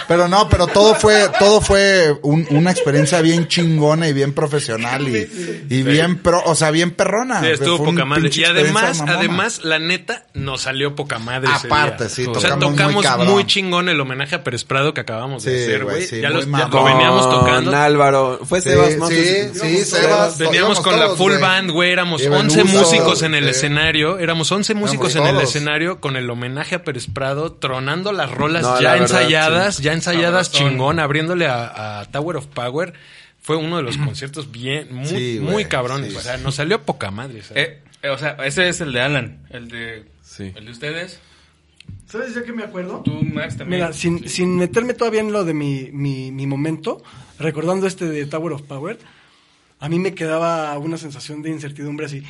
Pero no, pero todo fue, todo fue un- una experiencia bien chingona y bien profesional y, y bien pro, o sea, bien perrona. Sí, estuvo Fue poca madre. Y además, además, la neta, nos salió poca madre ese Aparte, día. sí, O sea, tocamos muy tocamos chingón el homenaje a Pérez Prado que acabamos de Sí, hacer, güey, sí, ya, los- ya lo veníamos tocando. Con Álvaro. Fue Sí, Sebas, ¿no? sí, sí, Sebas. Veníamos con la full band, güey. Éramos Y 11 Beluso, músicos en el sí. escenario. Éramos 11 músicos en el escenario con el homenaje a Pérez Prado, tronando las rolas No, ya la verdad, ensayadas, ya ensayadas Sabrosón. chingón, abriéndole a, a Tower of Power. Fue uno de los conciertos bien, muy, Sí, muy güey, cabrones. sí. O sea, nos salió poca madre. o sea. Eh, eh, o sea, ese es el de Alan. El de, Sí. el de ustedes. ¿Sabes yo qué me acuerdo? Tú, Max, también. Mira, sin, sin meterme todavía en lo de mi, mi, mi momento, recordando este de Tower of Power, a mí me quedaba una sensación de incertidumbre así.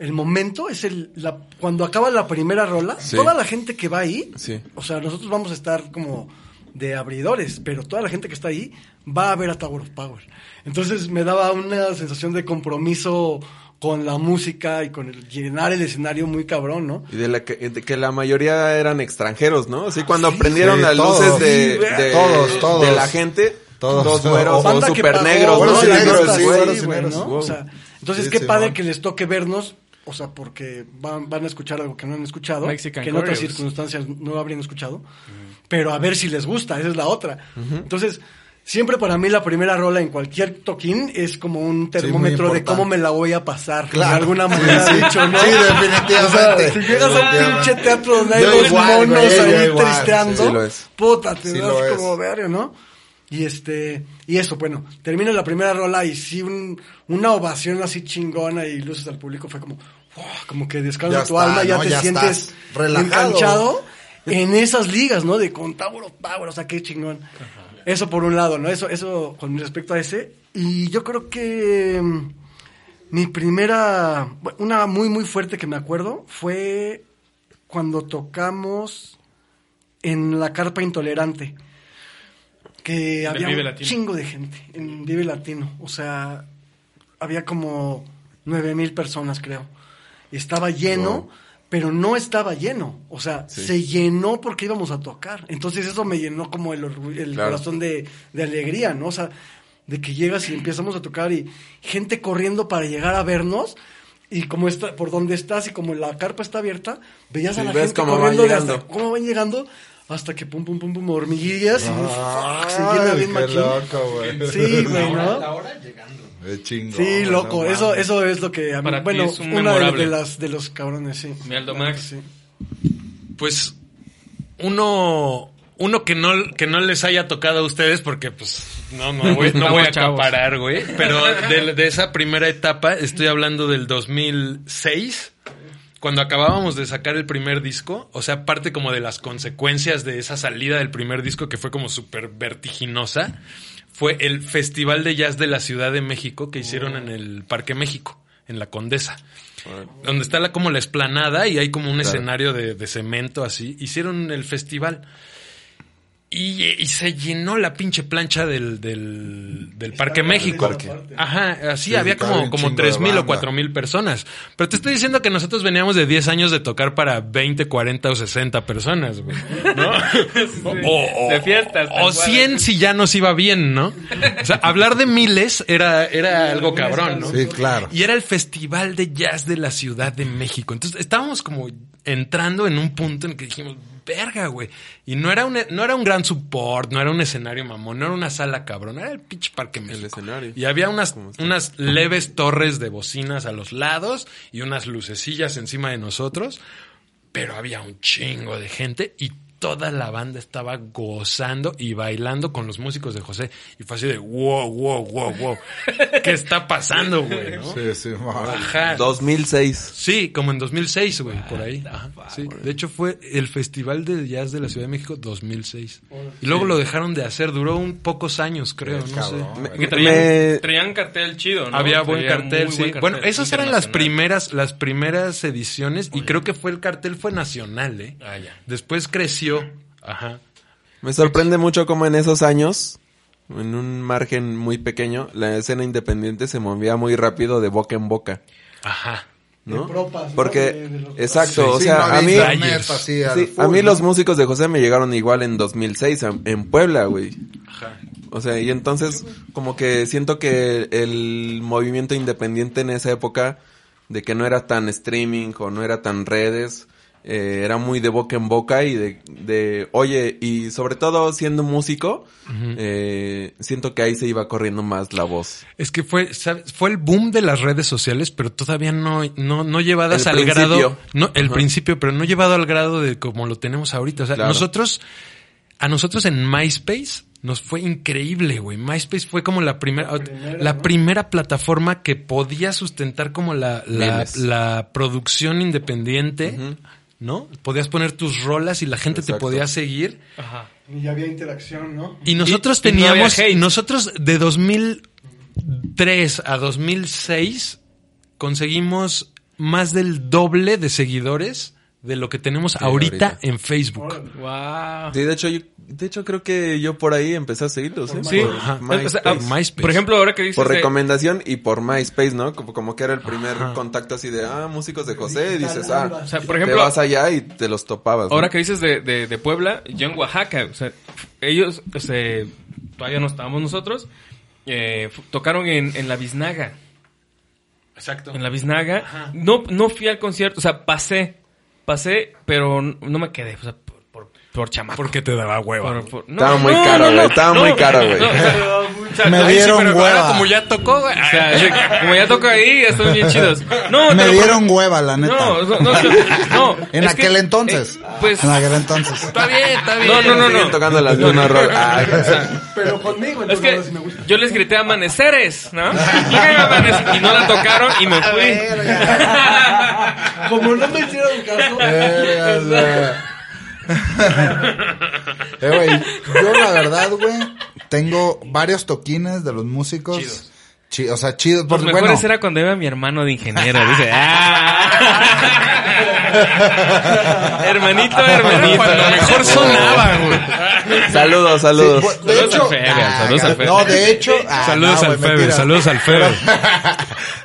El momento es el la, cuando acaba la primera rola, Sí. toda la gente que va ahí, Sí. o sea, nosotros vamos a estar como de abridores, pero toda la gente que está ahí va a ver a Tower of Power. Entonces me daba una sensación de compromiso con la música y con el llenar el escenario muy cabrón, ¿no? Y de, la que, de que la mayoría eran extranjeros, ¿no? Así cuando prendieron sí, las todos. luces de, Sí, de, todos, todos. de la gente, Todos. todos güeros que super negros, ¿no? entonces Sí, qué sí, padre que les toque vernos, o sea, porque van, van a escuchar algo que no han escuchado, Mexican que en otras circunstancias no habrían escuchado, pero a ver si les gusta, esa es la otra. Entonces, siempre para mí la primera rola en cualquier toquín es como un termómetro de importante. cómo me la voy a pasar, Claro. de alguna manera Sí, dicho, ¿no? sí, O sea, definitivamente. si llegas a un pinche teatro donde hay dos monos ahí tristeando, sí lo es. puta, te Sí das lo como verga, ¿no? Y este, y eso, bueno, termina la primera rola y sí un- una ovación así chingona y luces al público fue como, ¡wow! como que descansa Ya tu está, alma, ya ¿no? te Ya sientes relajado. enganchado [laughs] en esas ligas, ¿no? De con Tower of Power, o sea, qué chingón. Eso por un lado, ¿no? Eso, eso con respecto a ese. Y yo creo que mm, mi primera, una muy, muy fuerte que me acuerdo fue cuando tocamos en la carpa intolerante. Que había un Latino. chingo de gente en Vive Latino. O sea, había como nueve mil personas, creo. Estaba lleno, Wow. pero no estaba lleno. O sea, Sí. se llenó porque íbamos a tocar. Entonces eso me llenó como el, orgu- el Claro. corazón de, de alegría, ¿no? O sea, de que llegas y empezamos a tocar y gente corriendo para llegar a vernos. Y como está, por donde estás y como la carpa está abierta, veías Sí, a la ves gente cómo van corriendo de hasta llegando. cómo van llegando hasta que pum pum pum pum hormiguillas y fuck, se llena bien machín. loco, güey. Sí, güey, ¿no? Sí, güey, loco, no eso, mames. eso es lo que a mí, Para bueno, es un una de, memorable. de las de los cabrones, sí. Mi Aldo Max. sí. Pues uno uno que no que no les haya tocado a ustedes porque pues no no voy, no voy a acaparar, güey, pero de, de esa primera etapa estoy hablando del 2006 cuando acabábamos de sacar el primer disco, o sea, parte como de las consecuencias de esa salida del primer disco que fue como súper vertiginosa, fue el Festival de Jazz de la Ciudad de México que hicieron en el Parque México, en la Condesa. Donde está la, como la esplanada y hay como un Claro. escenario de, de cemento así. Hicieron el festival. Y, y se llenó la pinche plancha del, del, del Parque México. Parque. Ajá, así Sí, había como, como chingo de 3 mil o banda. 4 mil personas. Pero te estoy diciendo que nosotros veníamos de 10 años de tocar para 20, 40 o 60 personas, güey. ¿No? [laughs] O, o- De fiestas, O cual. 100 si ya nos iba bien, ¿no? O sea, hablar de miles era, era algo cabrón, ¿no? Sí, claro. Y era el Festival de Jazz de la Ciudad de México. Entonces estábamos como entrando en un punto en que dijimos, verga, güey. Y no era un, no era un gran support, no era un escenario mamón, no era una sala cabrón, era el pinche Parque México. escenario. Y había unas, unas leves torres de bocinas a los lados y unas lucecillas encima de nosotros. Pero había un chingo de gente y toda la banda estaba gozando y bailando con los músicos de José. Y fue así de, wow, wow, wow, wow. ¿Qué está pasando, güey? ¿no? Sí, sí. Ajá. 2006. Sí, como en 2006, güey, por ahí. Ajá, sí. De hecho, fue el Festival de Jazz de la Ciudad de México 2006. Y luego lo dejaron de hacer, duró un pocos años, creo, no sé. Traían, Me- traían cartel chido, ¿no? Había buen cartel, sí. buen Bueno, esas eran las primeras, las primeras ediciones y creo que fue el cartel fue nacional, ¿eh? Ah, ya. Después creció, ajá. Me sorprende mucho cómo en esos años, en un margen muy pequeño, la escena independiente se movía muy rápido de boca en boca, Ajá. ¿no? De propas, ¿no? Porque, De- de los- exacto, o Sí, sea, no a mí, internet así al sí, full, a mí ¿no? los músicos de José me llegaron igual en 2006 a- en Puebla, güey. Ajá. O sea, y entonces como que siento que el movimiento independiente en esa época de que no era tan streaming o no era tan redes, eh, era muy de boca en boca y de, de oye, y sobre todo siendo músico, eh, siento que ahí se iba corriendo más la voz. Es que fue, ¿sabes? fue el boom de las redes sociales, pero todavía no, no, no llevadas El al principio. grado, no, el principio, pero no llevado al grado de como lo tenemos ahorita. O sea, Claro. nosotros, a nosotros en MySpace nos fue increíble, güey. MySpace fue como la primera, la primera plataforma que podía sustentar como la, la, la producción independiente, ¿no? Podías poner tus rolas y la gente te podía seguir. Ajá. Y había interacción, ¿no? Y nosotros Y- y no teníamos, hate. nosotros de 2003 a 2006 conseguimos más del doble de seguidores de lo que tenemos ahorita, ahorita. en Facebook. Wow. Sí, de hecho, yo, de hecho creo que yo por ahí empecé a seguirlos, ¿eh? Sí. Por Ajá. MySpace. O sea, MySpace. Por ejemplo, ahora que dices Por de- recomendación y por MySpace, ¿no? Como, como que era el primer Ajá. contacto así de, ah, músicos de José, y dices, ah, O sea, por te ejemplo, vas allá y te los topabas. ¿no? ahora que dices de, de, de Puebla, yo en Oaxaca, o sea, ellos, o sea, todavía no estábamos nosotros, eh, tocaron en, en la Biznaga. Exacto. En la Biznaga. No, no fui al concierto, o sea, pasé, pasé, pero no me quedé, o sea, por, por, por chamaco. Porque te daba hueva. Por- por- no, Estaba muy no, caro, no, güey, no, estaba no, muy caro, güey. no, o sea, o sea, Me sí, dieron Pero ahora hueva. como ya tocó, güey. O sea, sí, como ya toco ahí, están bien chidos. No, Me dieron hueva, la neta. No, no, no, no, en que, aquel entonces. eh, pues, En aquel entonces. está bien, está bien. No, no, no, Siguen no. tocando las mismas rolas. Ah, Pero conmigo, Es entonces que sí me gusta. yo les grité amaneceres, ¿no? Y no la tocaron y me fui. Como no me hicieron caso. [laughs] Eh, güey, yo la verdad, güey, tengo varios toquines de los músicos. Chi- o sea, chidos. Los Porque, mejores bueno, era cuando iba mi hermano de ingeniero. Dice, ¡ah! [laughs] hermanito, hermanito. Cuando mejor sonaba, güey. saludos, sí, saludos. bu- de Saludos hecho, al Febe, ah, saludos al Febe. no, de hecho, [laughs] ah, Saludos no, al güey, Febe, mentira. saludos al Febe. [laughs]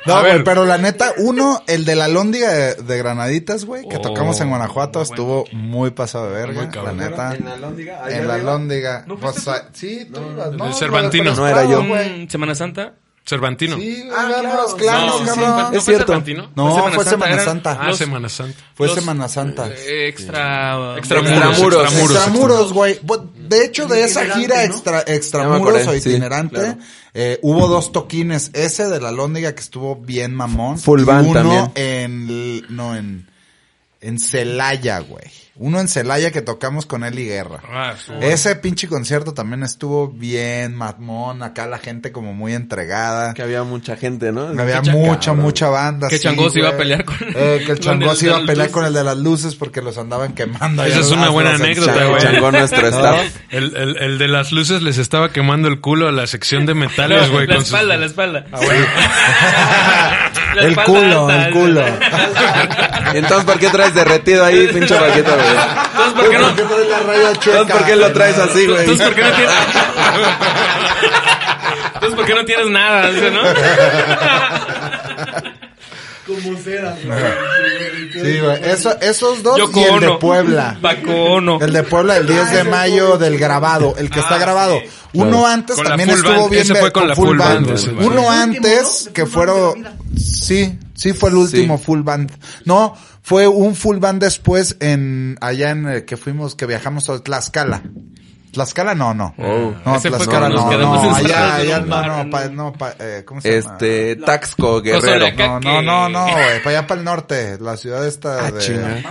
No, A güey, ver. pero la neta, uno, el de la Lóndiga de, de Granaditas, güey, que Oh, tocamos en Guanajuato, muy estuvo muy pasado de verga, Muy la neta. En la Lóndiga, En la. Lóndiga. Pues, ah, sí, tú ibas, el no, Cervantino. güey, No era yo. güey. Mm, Semana Santa. Cervantino. Sí, Ah, claro. claros, No, Es fue cierto. Cervantino. No, fue Semana Santa. Ah, los- Semana Santa. Fue Los- Semana Santa. eh, Extra. Extramuros, Extramuros. güey. De hecho, de esa gira ¿no? extra, extramuros acordé, o sí, itinerante, claro. eh, hubo dos toquines. Ese de la Lóndiga que estuvo bien mamón. Full y band uno también. en, no, en, en Celaya, güey. Uno en Celaya que tocamos con Eli Guerra. Ah, su- Ese pinche concierto también estuvo bien mamón. Acá la gente como muy entregada. Que había mucha gente, ¿no? Había mucha, cabrón. mucha banda. Que sí, Changó se iba a pelear con- Eh, que el Changó el se iba a pelear luces. con el de las luces porque los andaban quemando. Esa es una buena anécdota, güey. changó nuestro staff. El, el, el de las luces les estaba quemando el culo a la sección de [laughs] metales, güey. la sus- espalda, la espalda. [laughs] El culo, alta, el culo. ¿Y [laughs] entonces por qué traes derretido ahí, pinche Paquito, güey? Entonces, ¿por ¿por qué no? ¿Por qué la raya chueca? Entonces, ¿por qué lo traes así, güey? Entonces, ¿por qué no tienes? [laughs] Entonces, ¿por qué no tienes nada? Dice, ¿no? Como cera. [laughs] Sí, güey. Eso, esos dos Yoko y el de Ono. Puebla. Paco Ono. El de Puebla el 10 de mayo del grabado, el que está Ah, grabado. sí. Uno Claro. antes Con la también full estuvo band. bien Ese ver- fue con la full band, ese, güey. Uno el antes último, ¿no? que De fueron Full Band sí, sí fue el último Sí. full band. No, fue un full band después en allá en eh, que fuimos que viajamos a Tlaxcala. Tlaxcala no, no. Oh. No, Ese fue Tlaxcala no, no, allá, allá, no, no, ¿no? pa- no, pa- eh, ¿cómo se llama? Este, Taxco Guerrero. No, no, no, no, güey, [laughs] para allá para el norte, la ciudad esta Ah, de chinga.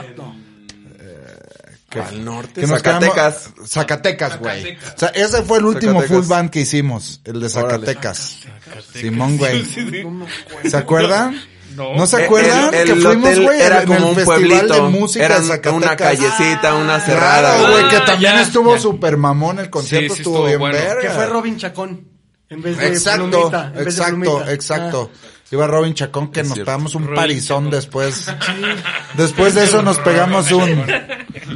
que- Al norte. que Zacatecas. quedamos- Zacatecas, güey. O sea, ese fue el último Zacatecas. full band que hicimos, el de Órale. Zacatecas. Simón, güey. Sí, sí. ¿Se acuerdan? No. ¿No se Eh, acuerdan el- que el fuimos, güey, era en como el un Festival pueblito. de Música Era de una callecita, una cerrada. Claro, güey, que Ah, también ya, estuvo ya. súper mamón el concierto, Sí, sí estuvo, estuvo bien bueno. verga. Que fue Robin Chacón. En vez de Exacto, Plumita, en vez de exacto, Plumita. exacto. Iba Robin Chacón que Es nos cierto. pegamos un Robin parizón Chacón. después. Después de eso nos pegamos un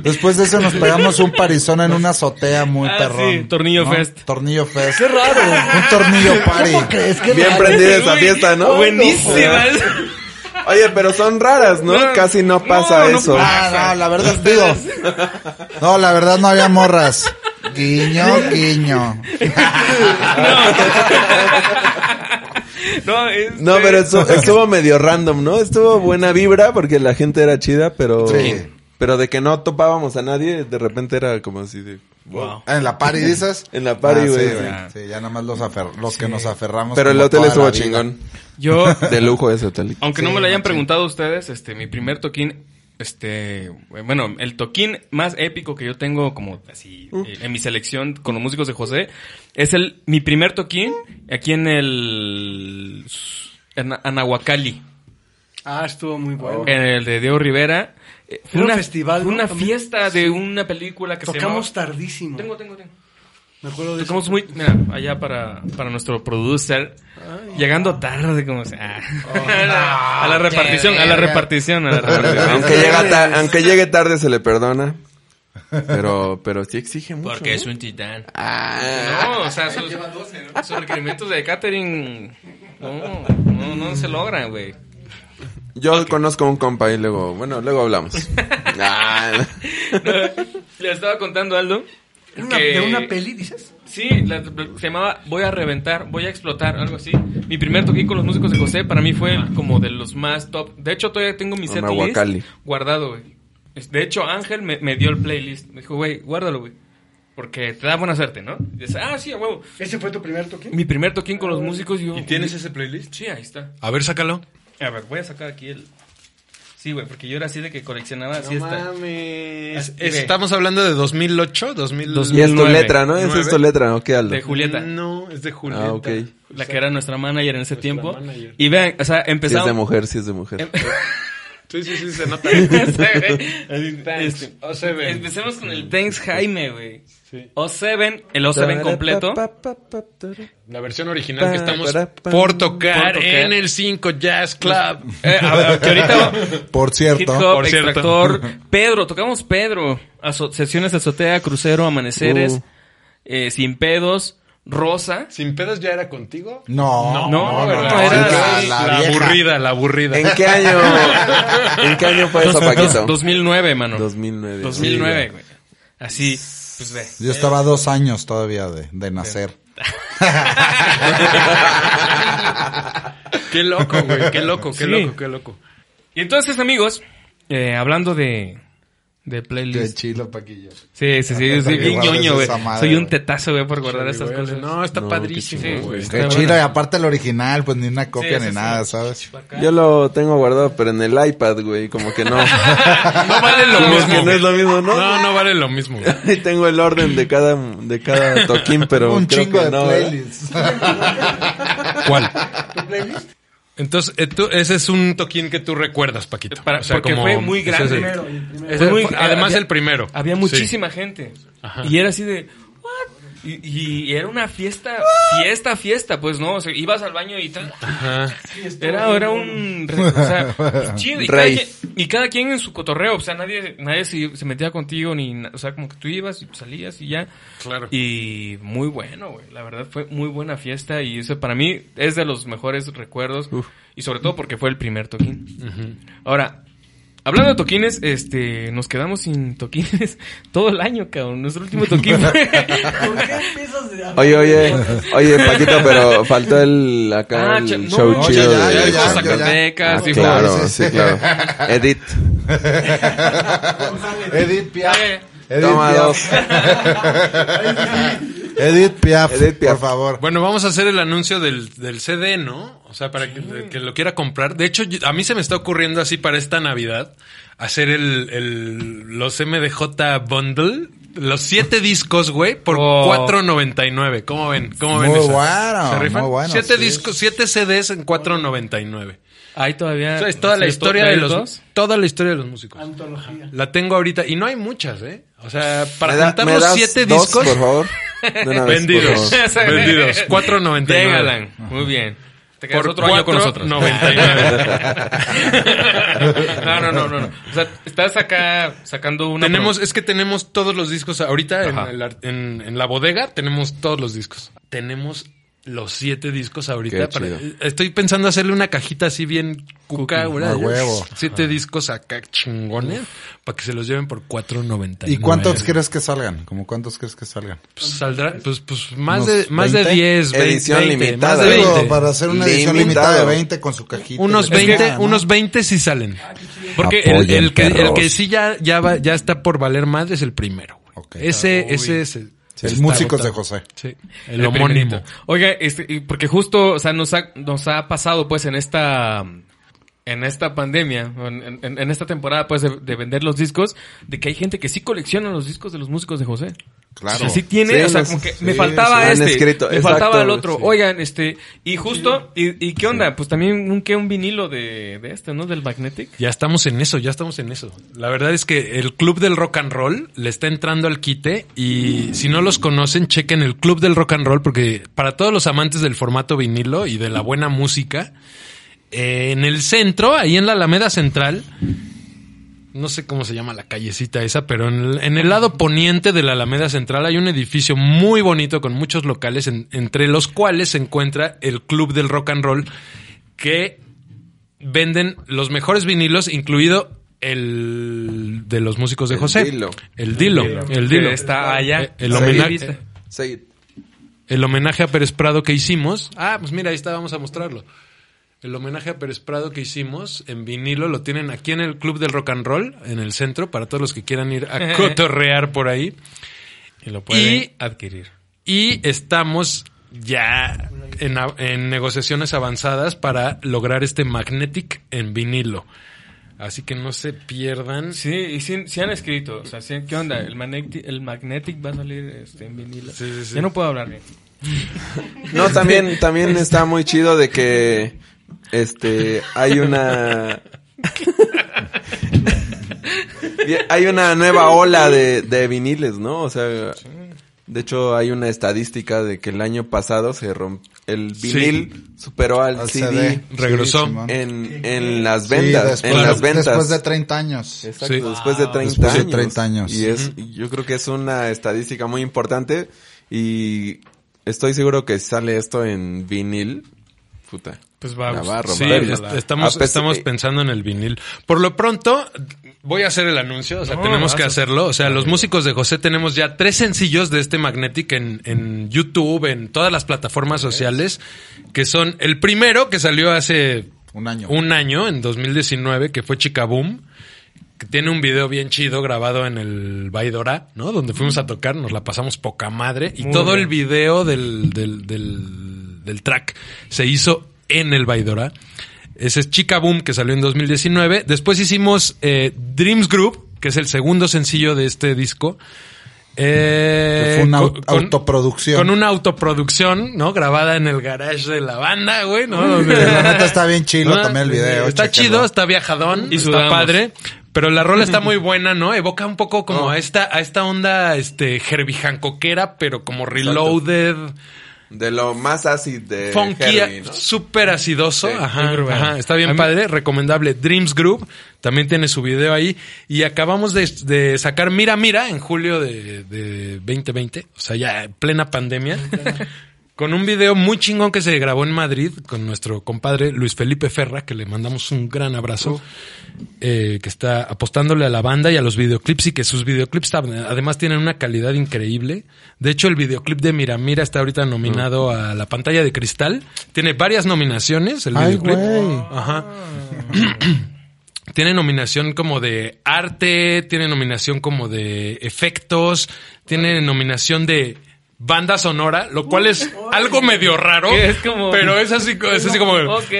Después de eso nos pegamos un parizón en una azotea muy Ah, perrón. sí, Tornillo ¿no? Fest. Tornillo Fest. Qué raro. Un tornillo party. ¿Cómo crees? Qué Bien prendida esa fiesta, ¿no? Buenísima. Oye, pero son raras, ¿no? No, Casi no pasa no, no eso. Ah, no, la verdad, [laughs] digo. No, la verdad no había morras. Guiño, guiño. [laughs] No, este- No, pero eso- estuvo medio random, ¿no? Estuvo buena vibra porque la gente era chida, pero... Sí. Pero de que no topábamos a nadie, de repente era como así de... Wow. En la party dices. En la party, Ah, sí, güey. Sí, ya nada más los, afer- los que nos aferramos. Pero el hotel estuvo vida. Yo, De lujo ese hotel. aunque Sí, no me lo hayan preguntado ustedes, este, mi primer toquín, este, bueno, el toquín más épico que yo tengo como así eh, en mi selección con los músicos de José es el mi primer toquín aquí en el en Anahuacalli, Ah, estuvo muy bueno. en el de Diego Rivera. Fue un festival, fue una fiesta de una película que Tocamos se llamaba... tardísimo. Tengo, tengo, tengo. Me acuerdo de Tocamos eso. muy, mira, allá para, para nuestro producer, llegando tarde, como se, ah. [laughs] a la repartición, a la repartición, a la [laughs] repartición. Aunque, llega ta- aunque llegue tarde se le perdona. Pero, pero sí exige mucho. Porque ¿no? es un titán. Ah, No, o sea, sus, sus requerimientos de catering, no, no, no se logran, güey. yo conozco a un compa y luego, bueno, luego hablamos. [laughs] Ah, Le estaba contando a Aldo. ¿De una, que- de una peli, dices? Sí, la- se llamaba Voy a reventar, voy a explotar, algo así. Mi primer toquín con los músicos de José para mí fue como de los más top. De hecho, todavía tengo mi setlist Anahuacalli. guardado, güey. De hecho, Ángel me, me dio el playlist. Me dijo, güey, guárdalo, güey. Porque te da buena suerte, ¿no? Y dice, ah, sí, a huevo. ¿Ese fue tu primer toque? Mi primer toquín con los músicos, yo... ¿Y tienes ese playlist? Sí, ahí está. A ver, sácalo. A ver, voy a sacar aquí el... Sí, güey, porque yo era así de que coleccionaba así no esta. mames. Estamos hablando de 2008, 2000... Dos- Y es tu 2009. letra, ¿no? Esa es tu letra, ¿o qué, Aldo? De Julieta. No, es de Julieta. Ah, ok. La que era nuestra manager en ese tiempo. manager. Y vean, o sea, Si es de empezamos... mujer, si es de mujer. [laughs] Sí, sí, sí, se nota. [laughs] [laughs] Este, O7. Empecemos con el Thanks Jaime, güey. Sí. O7, el O7 completo. La versión original que estamos por tocar, Por tocar. en el 5 Jazz Club. Eh, a ver, que ahorita [laughs] Por Hip cierto. Hop, Por cierto. Pedro, tocamos Pedro, sesiones de azotea, crucero, amaneceres, Uh. eh, sin pedos, Rosa. ¿Sin pedos ya era contigo? No, No, ¿verdad? no, Era- la, La, la vieja. aburrida, la aburrida. ¿En qué año? [laughs] ¿En qué año fue eso, Paquito? 2009, mano. 2009. 2009, güey. Así, pues ve. Yo estaba dos años todavía de, de nacer. [laughs] Qué loco, güey. Qué loco, qué Sí. loco, qué loco. Y entonces, amigos, eh, hablando de, de Qué playlist. chilo, Paquillo. Sí, sí, sí, Hasta soy bien ñoño, güey. Soy un tetazo, güey, por guardar estas cosas. No, está No, padrísimo, qué chido, y aparte el original, pues ni una copia Sí, ni sí, nada, sí. ¿sabes? Yo lo tengo guardado, pero en el iPad, güey, como que [laughs] no. No vale lo Como mismo. que no es lo mismo, ¿no? No, no vale lo mismo. [laughs] Ahí tengo el orden de cada, de cada toquín, pero un creo chingo que de no, playlists. ¿Cuál? Entonces, eh, tú- ese es un toquín que tú recuerdas, Paquito. Para- porque fue muy ese grande. es el- Primero, el primero. ese Fue muy- además había- el primero. Había Sí. muchísima gente. Ajá. Y era así de. Y, y era una fiesta, fiesta, fiesta, pues, ¿no? O sea, ibas al baño y tal. Ajá. Era, era un... O sea, [laughs] chido. Y cada, quien, y cada quien en su cotorreo. O sea, nadie, nadie se, se metía contigo ni... O sea, como que tú ibas y salías y ya. Claro. Y muy bueno, güey. La verdad fue muy buena fiesta y eso para mí es de los mejores recuerdos. Y sobre todo porque fue el primer toquín. Ahora, hablando de toquines, este, nos quedamos sin toquines [laughs] todo el año, cabrón. Nuestro último toquín fue... [laughs] ¿Por qué empiezas de Oye, oye, oye, Paquito, pero faltó el acá Ah, el cha- no, show no, chido ya, de ya, Dijo ya, Zacatecas, Ah, claro, Sí, claro. Edith, Edith Piaf. Edith toma Piaf. dos. [laughs] Edith Piaf, Edith Piaf. por favor. Bueno, vamos a hacer el anuncio del, del CD, ¿no? O sea, para que, que lo quiera comprar. De hecho, a mí se me está ocurriendo así para esta Navidad hacer el, el los MDJ Bundle. Los siete discos, güey, por Oh. 4.99. ¿Cómo ven? ¿Cómo ven Muy esa? bueno, ¿Se rifan? muy bueno, Siete sí. discos, siete CDs en 4.99. Ahí todavía... Eso es toda la ¿sí, historia to- de dos? los, toda la historia de los músicos. Antología. La tengo ahorita y no hay muchas, ¿eh? O sea, para ¿Me da- juntar los siete dos, discos por favor? De una vez, vendidos, [laughs] vendidos, 4.99. Bien, Alan. Muy bien. Te quedas Por otro año con nosotros. 4.99. [laughs] no, no, no, no, no. O sea, estás acá sacando una... tenemos, pro- es que tenemos todos los discos ahorita en, Ajá. el ar- en- en la bodega, tenemos todos los discos. Tenemos los siete discos ahorita. Qué para- estoy pensando hacerle una cajita así bien cuca, Cookie. ¿verdad? A huevo. Siete discos acá chingones para que se los lleven por 4.99. ¿Y cuántos crees que salgan? ¿Cómo cuántos crees que salgan? Pues saldrá, pues, pues más ¿Unos de, más de 20? 10, 20, Edición 20, limitada. más de Digo, 20. para hacer una edición Limitado. limitada de 20 con su cajita. Unos y la 20, chingada, ¿no? unos 20 sí salen. Porque el, el que, el que sí ya, ya, va- ya está por valer más es el primero. güey. Ok. Ese, ese es el, El Músicos de. José. Sí, el, el homónimo. primerito. Oiga, este, porque justo, o sea, nos ha, nos ha pasado, pues, en esta, en esta pandemia, en, en- en esta temporada, pues, de, de vender los discos, de que hay gente que sí colecciona los discos de los músicos de José. Claro. Sí, sí tiene, Sí, o sea, como que sí, me faltaba sí, este, escrito, me exacto, faltaba el otro. sí. Oigan, este, y justo, y, y qué onda, pues también un, ¿qué? un vinilo de, de este, ¿no? Del Magnetic. Ya estamos en eso, ya estamos en eso. La verdad es que el Club del Rock and Roll le está entrando al quite y si no los conocen, chequen el Club del Rock and Roll porque para todos los amantes del formato vinilo y de la buena música, eh, en el centro, ahí en la Alameda Central, no sé cómo se llama la callecita esa, pero en el, en el lado poniente de la Alameda Central hay un edificio muy bonito con muchos locales, en- entre los cuales se encuentra el Club del Rock and Roll, que venden los mejores vinilos, incluido el de los músicos de El José. Dilo. El Dilo. El Dilo. Está allá. Eh, El homenaje, el homenaje a Pérez Prado que hicimos. Ah, pues mira, ahí está, vamos a mostrarlo. El homenaje a Pérez Prado que hicimos en vinilo lo tienen aquí en el Club del Rock and Roll, en el centro, para todos los que quieran ir a [laughs] cotorrear por ahí. Y lo pueden Y- adquirir. Y estamos ya en, en negociaciones avanzadas para lograr este Magnetic en vinilo. Así que no se pierdan. Sí, y sí, sí han escrito, o sea, sí, ¿qué onda? El Magnetic, el Magnetic va a salir este, en vinilo. Sí, sí, sí. Yo no puedo hablar bien. No, también, también está muy chido de que este hay una [laughs] hay una nueva ola de, de viniles, ¿no? O sea, de hecho hay una estadística de que el año pasado se romp el vinil superó al, Al CD, CD. Regresó. Sí, en, en las Sí, ventas, después, en las ventas. Después de 30 años. Exacto, Sí. después de 30 Después de años. 30 años. Y es, yo creo que es una estadística muy importante y estoy seguro que sale esto en vinil. Puta. Pues va, la va a Sí, estamos, estamos pensando en el vinil. Por lo pronto, voy a hacer el anuncio, o sea, No, tenemos que hacerlo. O sea, los músicos de José tenemos ya tres sencillos de este Magnetic en, en YouTube, en todas las plataformas sociales, que son el primero que salió hace Un año. un año, en 2019, que fue Chicaboom, que tiene un video bien chido grabado en el Baidora, ¿no? Donde fuimos a tocar, nos la pasamos poca madre. Y Muy todo bien. el video del, del, del, del track se hizo en el Baidora. Ese es Chicaboom, que salió en 2019. Después hicimos eh, Dreams Group, que es el segundo sencillo de este disco. Eh, Que fue una con- au- con- autoproducción. Con una autoproducción, ¿no? Grabada en el garage de la banda, güey, ¿no? Donde- la [laughs] neta está bien chilo Ah, también el video. Está chido, está viajadón, Y está sudamos. padre. Pero la rola está muy [laughs] buena, ¿no? Evoca un poco como Oh. a esta, a esta onda, este, Herbie Hancockera, pero como reloaded, De lo más ácido de funky, Herbie, ¿no? súper acidoso. Sí, ajá, ajá, está bien padre, recomendable. Dreams Group también tiene su video ahí. Y acabamos de, de sacar Mira Mira en julio de, de 2020, o sea, ya en plena pandemia. Con un video muy chingón que se grabó en Madrid con nuestro compadre Luis Felipe Ferra, que le mandamos un gran abrazo, eh, que está apostándole a la banda y a los videoclips y que sus videoclips además tienen una calidad increíble. De hecho, el videoclip de Mira Mira está ahorita nominado a la pantalla de cristal. Tiene varias nominaciones el Ay, videoclip. güey. Ajá. [clears throat] Tiene nominación como de arte, tiene nominación como de efectos, tiene nominación de banda sonora, lo cual es algo medio raro, es como- pero es así, es así como [laughs] Ok.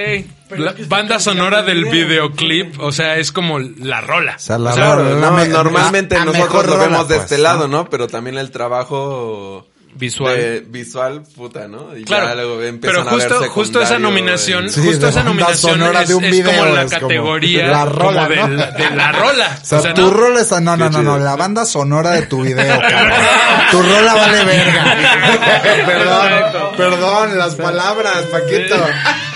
la banda sonora del videoclip, o sea, es como la rola. O sea, la rola, no, normalmente nosotros lo rola, vemos de pues, este ¿no? lado, ¿no? Pero también el trabajo Visual. de- visual, puta, ¿no? Y ya Claro, luego empiezan pero a ver justo, justo esa nominación, Sí, justo de esa nominación sonora es, de un es video, como la es como categoría la rola, como ¿no? del- de la rola. O sea, O sea, tu ¿no? rola está... No, no, no, no, la banda sonora de tu video, [laughs] cabrón. tu rola vale verga. [laughs] perdón, perdón, las palabras, Paquito.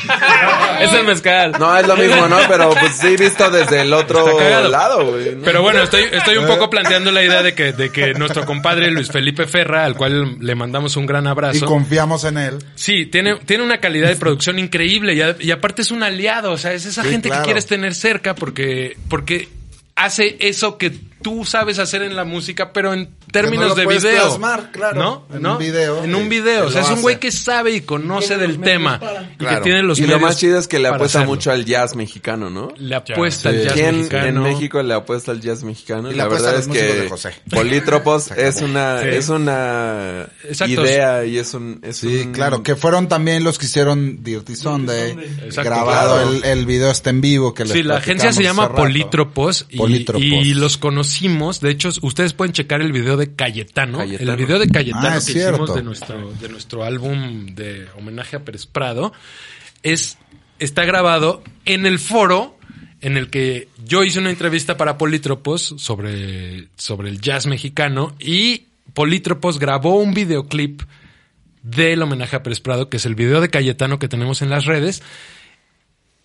[laughs] Es el mezcal. No, es lo mismo, ¿no? Pero pues sí visto desde el otro lado, güey. ¿no? Pero bueno, estoy, estoy un poco planteando la idea de que, de que nuestro compadre Luis Felipe Ferra, al cual le mandamos un gran Y abrazo. confiamos en él. Sí, tiene, tiene una calidad de producción increíble y, a- y aparte es un aliado, o sea, es esa Sí, gente claro. que quieres tener cerca porque, porque hace eso que tú sabes hacer en la música, pero en términos lo de video. plasmar, claro, ¿No? en ¿No? un video. En un Sí, video. O sea, es un güey que sabe y conoce del tema. para. Y Claro. que tiene los y lo más chido es que le apuesta hacerlo. mucho al jazz mexicano, ¿no? Le apuesta al jazz ¿Quién mexicano. en México le apuesta al jazz mexicano? Y la verdad a es que de José. [laughs] Polítropos [laughs] es una Sí. es una Exacto. idea y es un es Sí, un- claro, que fueron también los que hicieron Dirty Sunday. Exacto, grabado claro. el, el video está en vivo que les Sí, la agencia se llama. Polítropos y, Polítropos. y los De hecho, ustedes pueden checar el video de Cayetano. Cayetano. El video de Cayetano Ah, que cierto. hicimos de nuestro, de nuestro álbum de homenaje a Pérez Prado es, está grabado en el foro en el que yo hice una entrevista para Polítropos sobre, sobre el jazz mexicano y Polítropos grabó un videoclip del homenaje a Pérez Prado, que es el video de Cayetano que tenemos en las redes.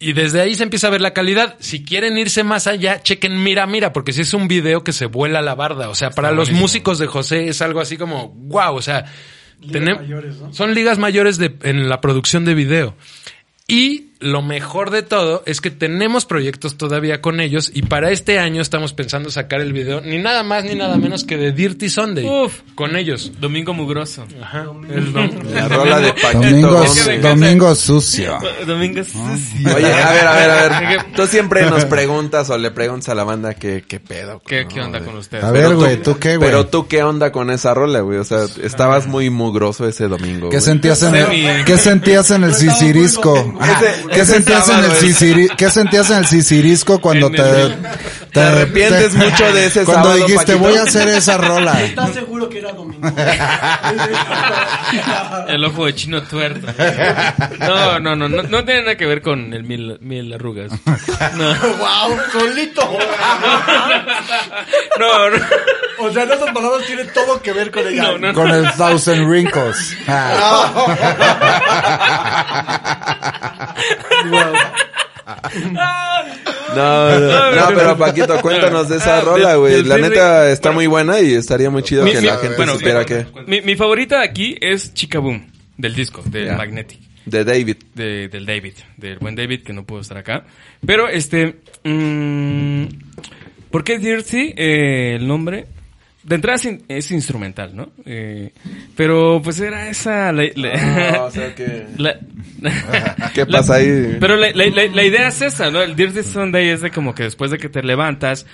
Y desde ahí se empieza a ver la calidad. Si quieren irse más allá, chequen Mira Mira, porque si es un video que se vuela la barda. O sea, para los músicos de José es algo así como, wow, o sea, Ligas tenem- mayores, ¿no? son ligas mayores de, en la producción de video. Y lo mejor de todo es que tenemos proyectos todavía con ellos y para este año estamos pensando sacar el video ni nada más ni nada menos que de Dirty Sunday Uf. con ellos. Domingo mugroso. Ajá. El dom- la [laughs] rola de Paquito Domingo, sucio. [laughs] Domingo sucio. Oye, a ver, a ver, a ver. Tú siempre nos [laughs] preguntas o le preguntas a la banda qué, qué pedo. ¿Qué, ¿no? qué onda con ustedes? A ver, güey, ¿tú qué, güey? Pero tú qué onda con esa rola, güey. O sea, estabas muy mugroso ese domingo. ¿Qué sentías en el. ¿qué sentías en el sisirisco? Ah, ¿Qué sentías en el sisiri- ¿Qué sentías en el sisirisco cuando En te, el- Te arrepientes mucho de ese Cuando sábado, dijiste, Paquito? voy a hacer esa rola. ¿Estás seguro que era domingo? El ojo de chino tuerto. No, no, no, no, no tiene nada que ver con el mil, mil arrugas. No, ¡Wow! ¡Solito! no, no. O sea, en otras palabras tiene todo que ver con ella. No, no. Con el Thousand Wrinkles. [laughs] Ah. No, no, no, pero Paquito, cuéntanos de esa Ah, rola, güey. La neta está muy buena y estaría muy chido Mi- que mi- la gente bueno, supiera que... Mi, mi favorita aquí es Chica Boom, del disco, de. Magnetic. De David. de- del David, del buen David que no pudo estar acá. Pero este, mm, ¿por qué Dirty? Eh, el nombre. De entrada es, in- es instrumental, ¿no? Eh, pero pues era esa... La, la- o sea que... [laughs] la- [laughs] ¿Qué [laughs] pasa ahí? Pero la, la- la- la idea es esa, ¿no? El Dirty Sunday es de como que después de que te levantas,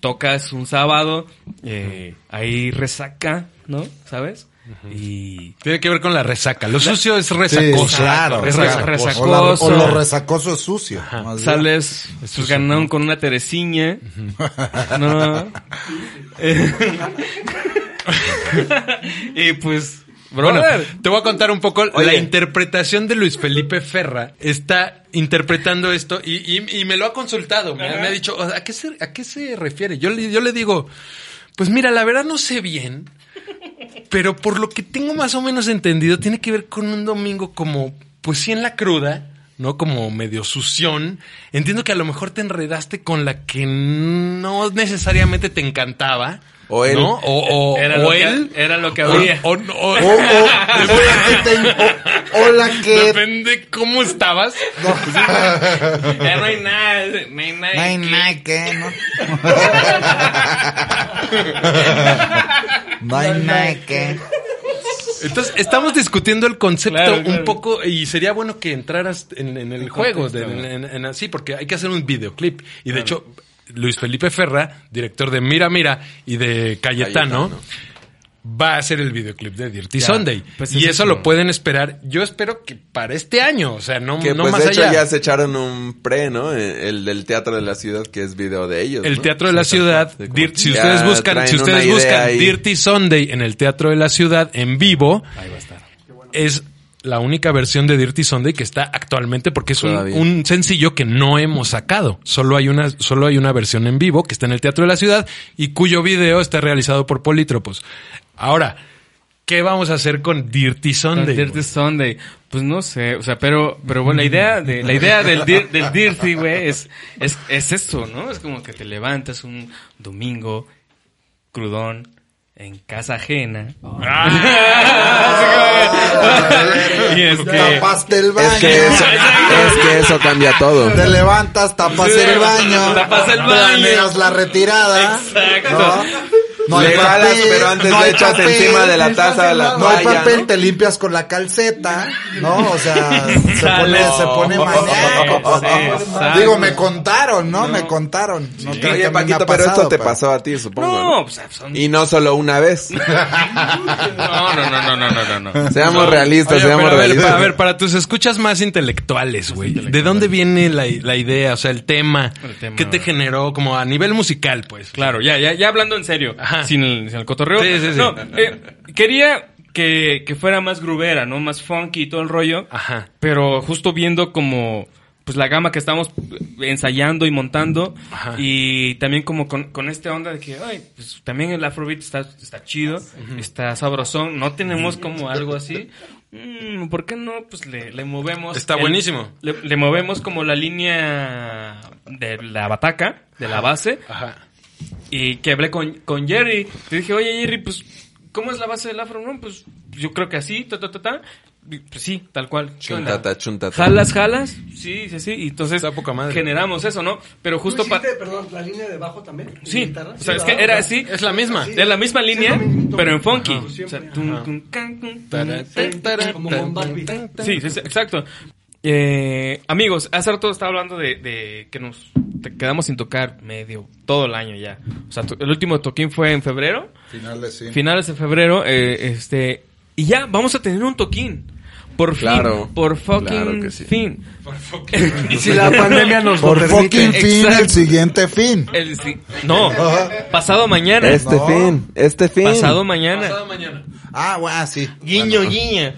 tocas un sábado, eh, ahí resaca, ¿no? ¿Sabes? Y... Tiene que ver con la resaca. Lo sucio es Sí, resacoso. claro. Es claro. resacoso. O, la- o Resacoso. lo resacoso es sucio. Sales ganando con una Teresiña. No. [laughs] Eh, y pues Bueno, te voy a contar un poco la interpretación de Luis Felipe Ferra. Está interpretando esto y, y- y me lo ha consultado. Me, me ha dicho, ¿a qué, se, ¿a qué se refiere? Yo le, yo le digo, pues mira, la verdad no sé bien, pero por lo que tengo más o menos entendido, tiene que ver con un domingo como, pues sí en la cruda. ¿no? Como medio sución. Entiendo que a lo mejor te enredaste con la que no necesariamente te encantaba. O él. ¿no? O, o- Era o lo que- él. era lo que O- había. o- o- O, o- o [laughs] la que te- o- o la que Depende cómo estabas. [laughs] Ya no hay nada, no hay nada. No hay que- nada que, ¿no? [laughs] No hay nada que. Entonces, estamos discutiendo el concepto Claro, un claro. poco y sería bueno que entraras en, en el En juego, de- ¿no? en- en- en- sí, porque hay que hacer un videoclip. Y de hecho, Luis Felipe Ferra, director de Mira Mira y de Cayetano, Cayetano. va a hacer el videoclip de Dirty Ya, Sunday. pues y es eso eso. lo pueden esperar, yo espero que para este año, o sea, no, Que no pues más de hecho allá. ya se echaron un pre, ¿no? Eh, El del Teatro de la Ciudad, que es video de ellos. El ¿no? Teatro de la Ciudad, Sí, como Dirt- si ustedes buscan, si ustedes buscan ahí. Dirty Sunday en el Teatro de la Ciudad en vivo, es la única versión de Dirty Sunday que está actualmente porque es un, sencillo que no hemos sacado. Solo hay una, solo hay una versión en vivo que está en el Teatro de la Ciudad y cuyo video está realizado por Polítropos. Ahora, ¿qué vamos a hacer con Dirty Sunday? Dirty? Sunday. Pues no sé, o sea, pero, pero bueno, la idea de, la idea del, dir- del Dirty, güey, es, es, es eso, ¿no? Es como que te levantas un domingo crudón en casa ajena. [laughs] y es que, Tapaste el baño. Es que eso, es que eso cambia todo. Te levantas, tapas el baño. tapas el baño. Planeas la retirada. Exacto. ¿no? No hay Le jalas, papel, pero antes no le echas papel, encima de la taza la No hay papel, ¿no? te limpias con la calceta, ¿no? O sea, [laughs] se pone, se pone maníaco. pues, Sí, ¿no? exacto. Digo, me contaron, ¿no? Me contaron. No que Oye, Paquito, pero esto te pasó a ti, supongo. No, ¿no? pues son... Y no solo una vez. [laughs] No, no, no, no, no, no, no, no. Seamos realistas, Oye, seamos pero a, ver, realistas. a ver, para tus escuchas más intelectuales, güey. ¿De dónde viene la, la idea? O sea, el tema. El tema. ¿Qué te generó como a nivel musical, pues? Claro, ya, ya, ya hablando en serio, Ajá. Sin el, sin el cotorreo. Sí, sí, sí. No, eh, quería que, que fuera más grubera, ¿no? Más funky y todo el rollo. Ajá. Pero justo viendo como pues la gama que estamos ensayando y montando Ajá. y también como con, con esta onda de que ay, pues también el afrobeat está, está chido, está sabrosón, no tenemos como algo así. Mm, ¿Por qué no? Pues le, le movemos. Está el- buenísimo. Le, le movemos como la línea de la bataca, de la base, Ajá. Y que hablé con, con Jerry. Le dije, oye Jerry, pues, ¿cómo es la base del afro? No, pues, yo creo que así, ta, ta, ta, ta. Pues sí, tal cual. Chuntata, chuntata. ¿Jalas, jalas? Sí, sí, sí. Y entonces poca madre. generamos eso, ¿no? Pero justo ¿Tú para... perdón, la línea de bajo también? ¿En Sí, guitarra? o sea, es que era así. Es la misma. Sí. De la misma línea, mismo. pero en funky. Ajá. O sea, Siempre. tum, tum, can, tum, Tara, tum, tara, Como con. Sí, sí, sí, exacto. Eh, amigos, hace rato estaba hablando de, de que nos te quedamos sin tocar medio todo el año ya. O sea, el último toquín fue en febrero, Finales, sí. finales de febrero, eh, este, y ya vamos a tener un toquín. Por fin, Claro, por fucking claro que sí. fin. [laughs] Y [laughs] si la pandemia nos lo Por permite. fucking fin, Exacto. el siguiente fin. El sí- no, [laughs] pasado mañana. Este No. fin, este fin. Pasado mañana. Pasado mañana. Ah, bueno, sí. Guiño, Bueno, guiño.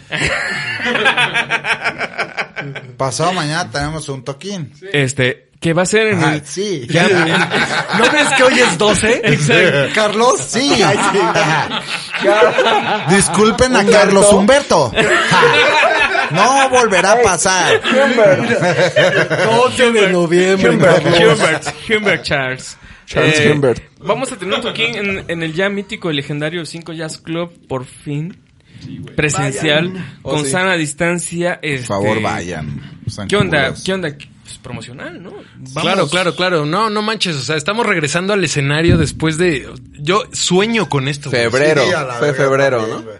pasado mañana tenemos un toquín. Este, que va a ser en Ah, el... sí. [laughs] ¿No ves que hoy es 12? [laughs] Carlos, sí. Disculpen a Carlos Humberto. [laughs] No volverá a pasar. 12 de noviembre. Humbert, Humbert Charles. Charles Eh, Humbert. Vamos a tener un toquín en, en el ya mítico y legendario 5 Jazz Club, por fin. Presencial, Oh, con sí. sana distancia. Por este, favor, vayan. Sean ¿Qué onda? ¿Qué onda? Promocional, ¿no? Vamos. Claro, claro, claro. No, no manches. O sea, estamos regresando al escenario después de. Yo sueño con esto. güey. Febrero, Sí, fue febrero, también, ¿no? güey.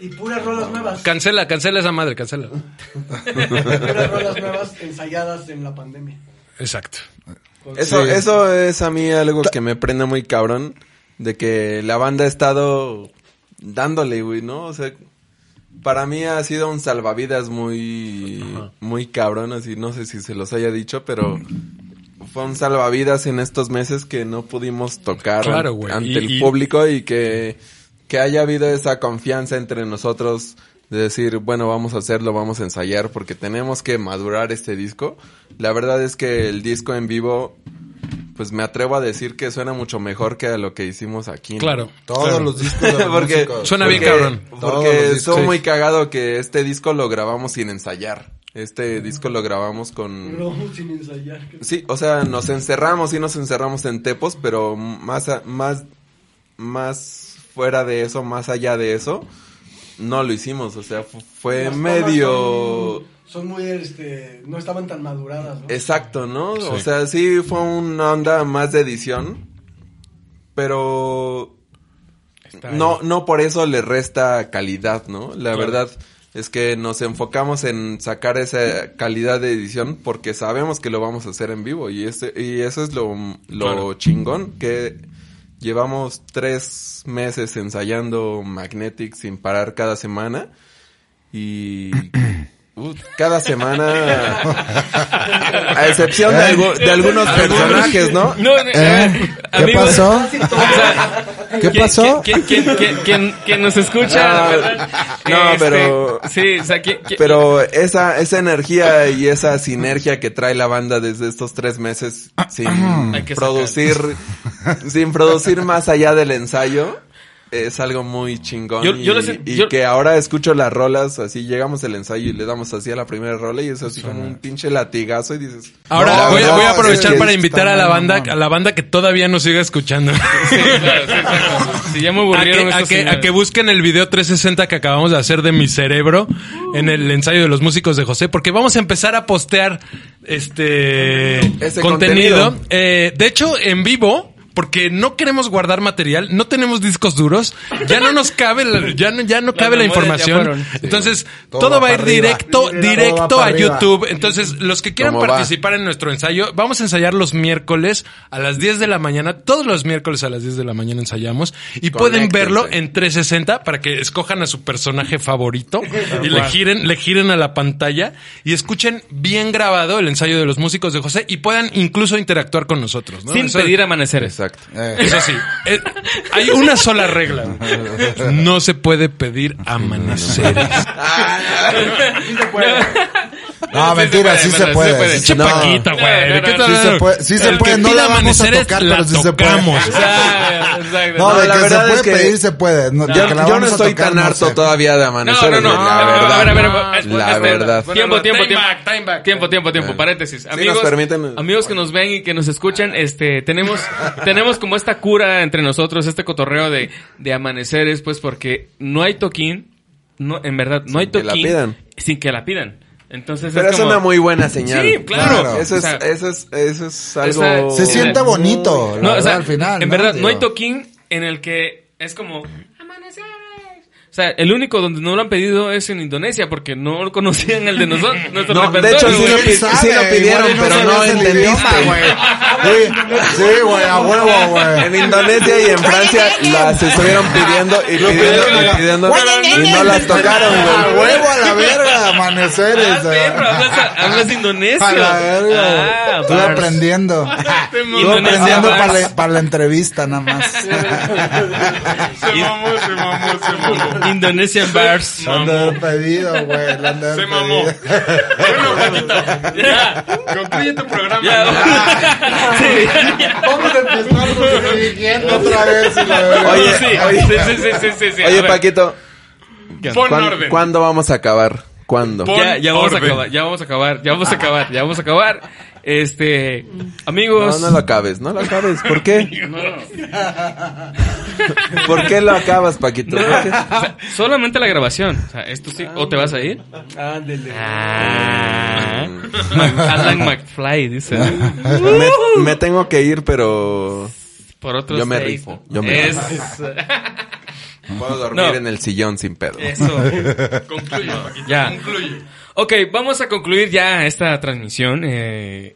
Y puras rolas nuevas. Cancela, cancela esa madre, cancela. [laughs] Puras rolas nuevas ensayadas en la pandemia. Exacto. Eso, Sí. eso es a mí algo que me prende muy cabrón. De que la banda ha estado dándole, güey, ¿no? O sea, para mí ha sido un salvavidas muy, muy cabrón, así, no sé si se los haya dicho, pero fue un salvavidas en estos meses que no pudimos tocar Claro, an- ante Y- el y- público y que que haya habido esa confianza entre nosotros de decir, bueno, vamos a hacerlo, vamos a ensayar porque tenemos que madurar este disco. La verdad es que el disco en vivo, pues me atrevo a decir que suena mucho mejor que a lo que hicimos aquí. ¿no? Claro. Todos claro. los discos [laughs] de los porque músicos. Suena bien, cabrón. Porque estuvo Sí. muy cagado que este disco lo grabamos sin ensayar. Este disco lo grabamos con... No, sin ensayar. Sí, o sea, nos encerramos y nos encerramos en Tepos, pero más, a- más, más fuera de eso, más allá de eso, no lo hicimos. O sea, fu- fue Las medio... Son, son muy, este, no estaban tan maduradas, ¿no? Exacto, ¿no? O sea, sí fue una onda más de edición, pero no, no por eso le resta calidad, ¿no? La Claro. verdad es que nos enfocamos en sacar esa calidad de edición porque sabemos que lo vamos a hacer en vivo y este y eso es lo, lo Claro. chingón que llevamos tres meses ensayando Magnetic sin parar cada semana y cada semana a excepción de, algu- de algunos personajes, ¿no? No, ver, ¿Eh? ¿Qué amigos, pasó? o sea, ¿Qué ¿quién- pasó? ¿Quién, quién, quién, quién- quién nos escucha? No, ¿verdad? no, Este, pero- Sí, o sea, ¿quién- quién- Pero esa, esa energía y esa sinergia que trae la banda desde estos tres meses sin que producir, sin producir más allá del ensayo, es algo muy chingón. Yo- y yo lo sé- y yo- que ahora escucho las rolas, así llegamos al ensayo y le damos así a la primera rola y es así como un pinche latigazo y dices... Ahora No, voy, a- no, voy a es aprovechar que para invitar a la banda, a la banda que todavía nos siga escuchando. Sí, claro, sí, exacto. Sí, ya me A que, a, que, a señores. que busquen el video 360 que acabamos de hacer de mi cerebro en el ensayo de los músicos de José, porque vamos a empezar a postear este Ese contenido. contenido. Eh, de hecho, en vivo. Porque no queremos guardar material, no tenemos discos duros, ya no nos cabe, la- ya no, ya no cabe la información. fueron. Sí. Entonces, Todo todo, va a ir arriba. directo, directo a arriba. YouTube. Entonces, los que quieran participar en nuestro ensayo, vamos a ensayar los miércoles a las 10 de la mañana. Todos los miércoles a las 10 de la mañana ensayamos. Y pueden verlo en 360 para que escojan a su personaje favorito [laughs] y le giren, le giren a la pantalla y escuchen bien grabado el ensayo de los músicos de José y puedan incluso interactuar con nosotros. ¿no? Sin Eso- pedir amaneceres. Exacto. Eh, Eso sí, eh, hay una sola regla. No se puede pedir amaneceres. No, [laughs] mentira, sí se puede. Pinche No. Paquita, güey. No, ¿De qué no, no. Sí se puede, sí se puede, no la vamos a tocar, la pero sí se puede. [laughs] No, No, de la que se verdad puede es que- pedir, se puede. No, de Yo, la no vamos a estoy tocar, tan no harto todavía de No, amanecer. no, no. la A ver, verdad. a ver, a ver, La verdad. Tiempo, tiempo, Time tiempo. back, time back. Tiempo, tiempo, tiempo. Paréntesis. Amigos, permiten- amigos que nos ven y que nos escuchan, este, tenemos, [laughs] tenemos como esta cura entre nosotros, este cotorreo de, de amaneceres, pues, porque no hay toquín, no, en verdad, no hay Sin que la toquín pidan. sin que la pidan. Entonces Pero es es como- una muy buena señal. Sí, claro. Claro. Eso O es, sea, eso es, eso es algo... esa- Se siente bonito, la No, o verdad, sea, al final. en ¿no? verdad, no hay toquín en el que es como. O sea, el único donde no lo han pedido es en Indonesia porque no conocían el de nosotros. [laughs] nuestro No, de hecho, sí lo, sabe, sí lo pidieron, pero no entendiste. güey. [laughs] Sí, sí, güey, a huevo, güey. En Indonesia y en Francia las estuvieron pidiendo y pidiendo y pidiendo y no las tocaron, A güey. huevo a la verga, [laughs] amaneceres. Ah, hablas, hablas indonesio. A la verga. Ah, bars. aprendiendo. Indonesia aprendiendo bars. para la, para la entrevista nada más. Se mamó, se mamó, se mamó. Indonesian bars. Lo han de haber pedido, güey. Se mamó. pedido. Bueno, Paquito, ya, concluye tu programa. Ya. Sí. Vamos a empezar dirigiendo otra vez. Oye, Sí, oye, sí, sí, sí, sí, sí, Oye. Paquito, Pon ¿cuán- orden. ¿cuándo vamos a acabar? ¿Cuándo? Ya, ya vamos a acabar, ya vamos a acabar, ya vamos a acabar, ya vamos a acabar. Este, amigos. No, no lo acabes, no lo acabes. ¿Por qué? [laughs] ¿Por qué lo acabas, Paquito? [laughs] Solamente la grabación. O sea, esto sí. ¿O te vas a ir? Ándele. Ah. Alan McFly, dice. Me, me tengo que ir, pero Por otros Yo me seis. rifo, yo me Es- [laughs] puedo dormir No. en el sillón sin pedo. Eso. Concluye, Paquito, Ya. concluye. Ok, vamos a concluir ya esta transmisión. Eh,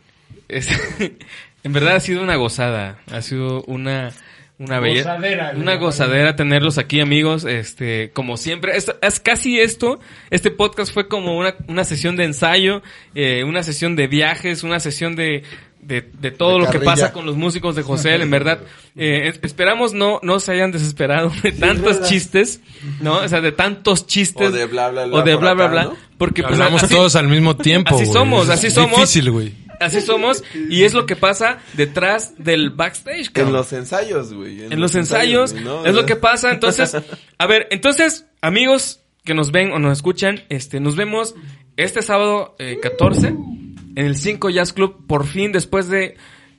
es- [laughs] en verdad ha sido una gozada. Ha sido una... Una bella, Gozadera, una gozadera tenerlos aquí, amigos. Este, como siempre, esto- es casi esto. Este podcast fue como una, una sesión de ensayo, eh, una sesión de viajes, una sesión de, de, de todo De lo que pasa con los músicos de José, en verdad. Eh, es- esperamos no, no se hayan desesperado de tantos chistes, ¿no? O sea, de tantos chistes. O de bla, bla, bla O de bla, bla, acá, bla. ¿no? Porque pues, Hablamos así- todos al mismo tiempo. así güey. somos, Es así somos. Difícil, güey. Así somos. Y es lo que pasa detrás del backstage, En los ensayos, güey. en los ensayos, es lo que pasa. Entonces, [laughs] a ver, entonces, amigos que nos ven o nos escuchan, este, nos vemos este sábado eh, 14 en el 5 Jazz Club, por fin después de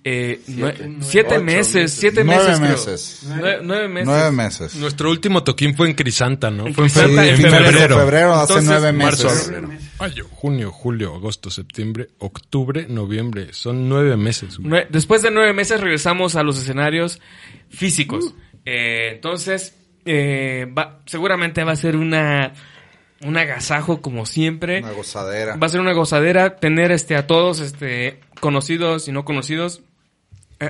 eh, siete ocho meses, siete Nueve meses, creo. Nueve, nueve meses. Nueve meses. Nuestro último toquín fue en Crisanta, ¿no? Fue en Crisanta, febrero. en en febrero. febrero. Febrero, hace Entonces, nueve Marzo, meses. mayo, junio, julio, agosto, septiembre, octubre, noviembre. Son nueve meses. güey. Después de nueve meses regresamos a los escenarios físicos. Eh, entonces, eh, va- seguramente va a ser una un agasajo como siempre. Una gozadera. Va a ser una gozadera tener este a todos este conocidos y no conocidos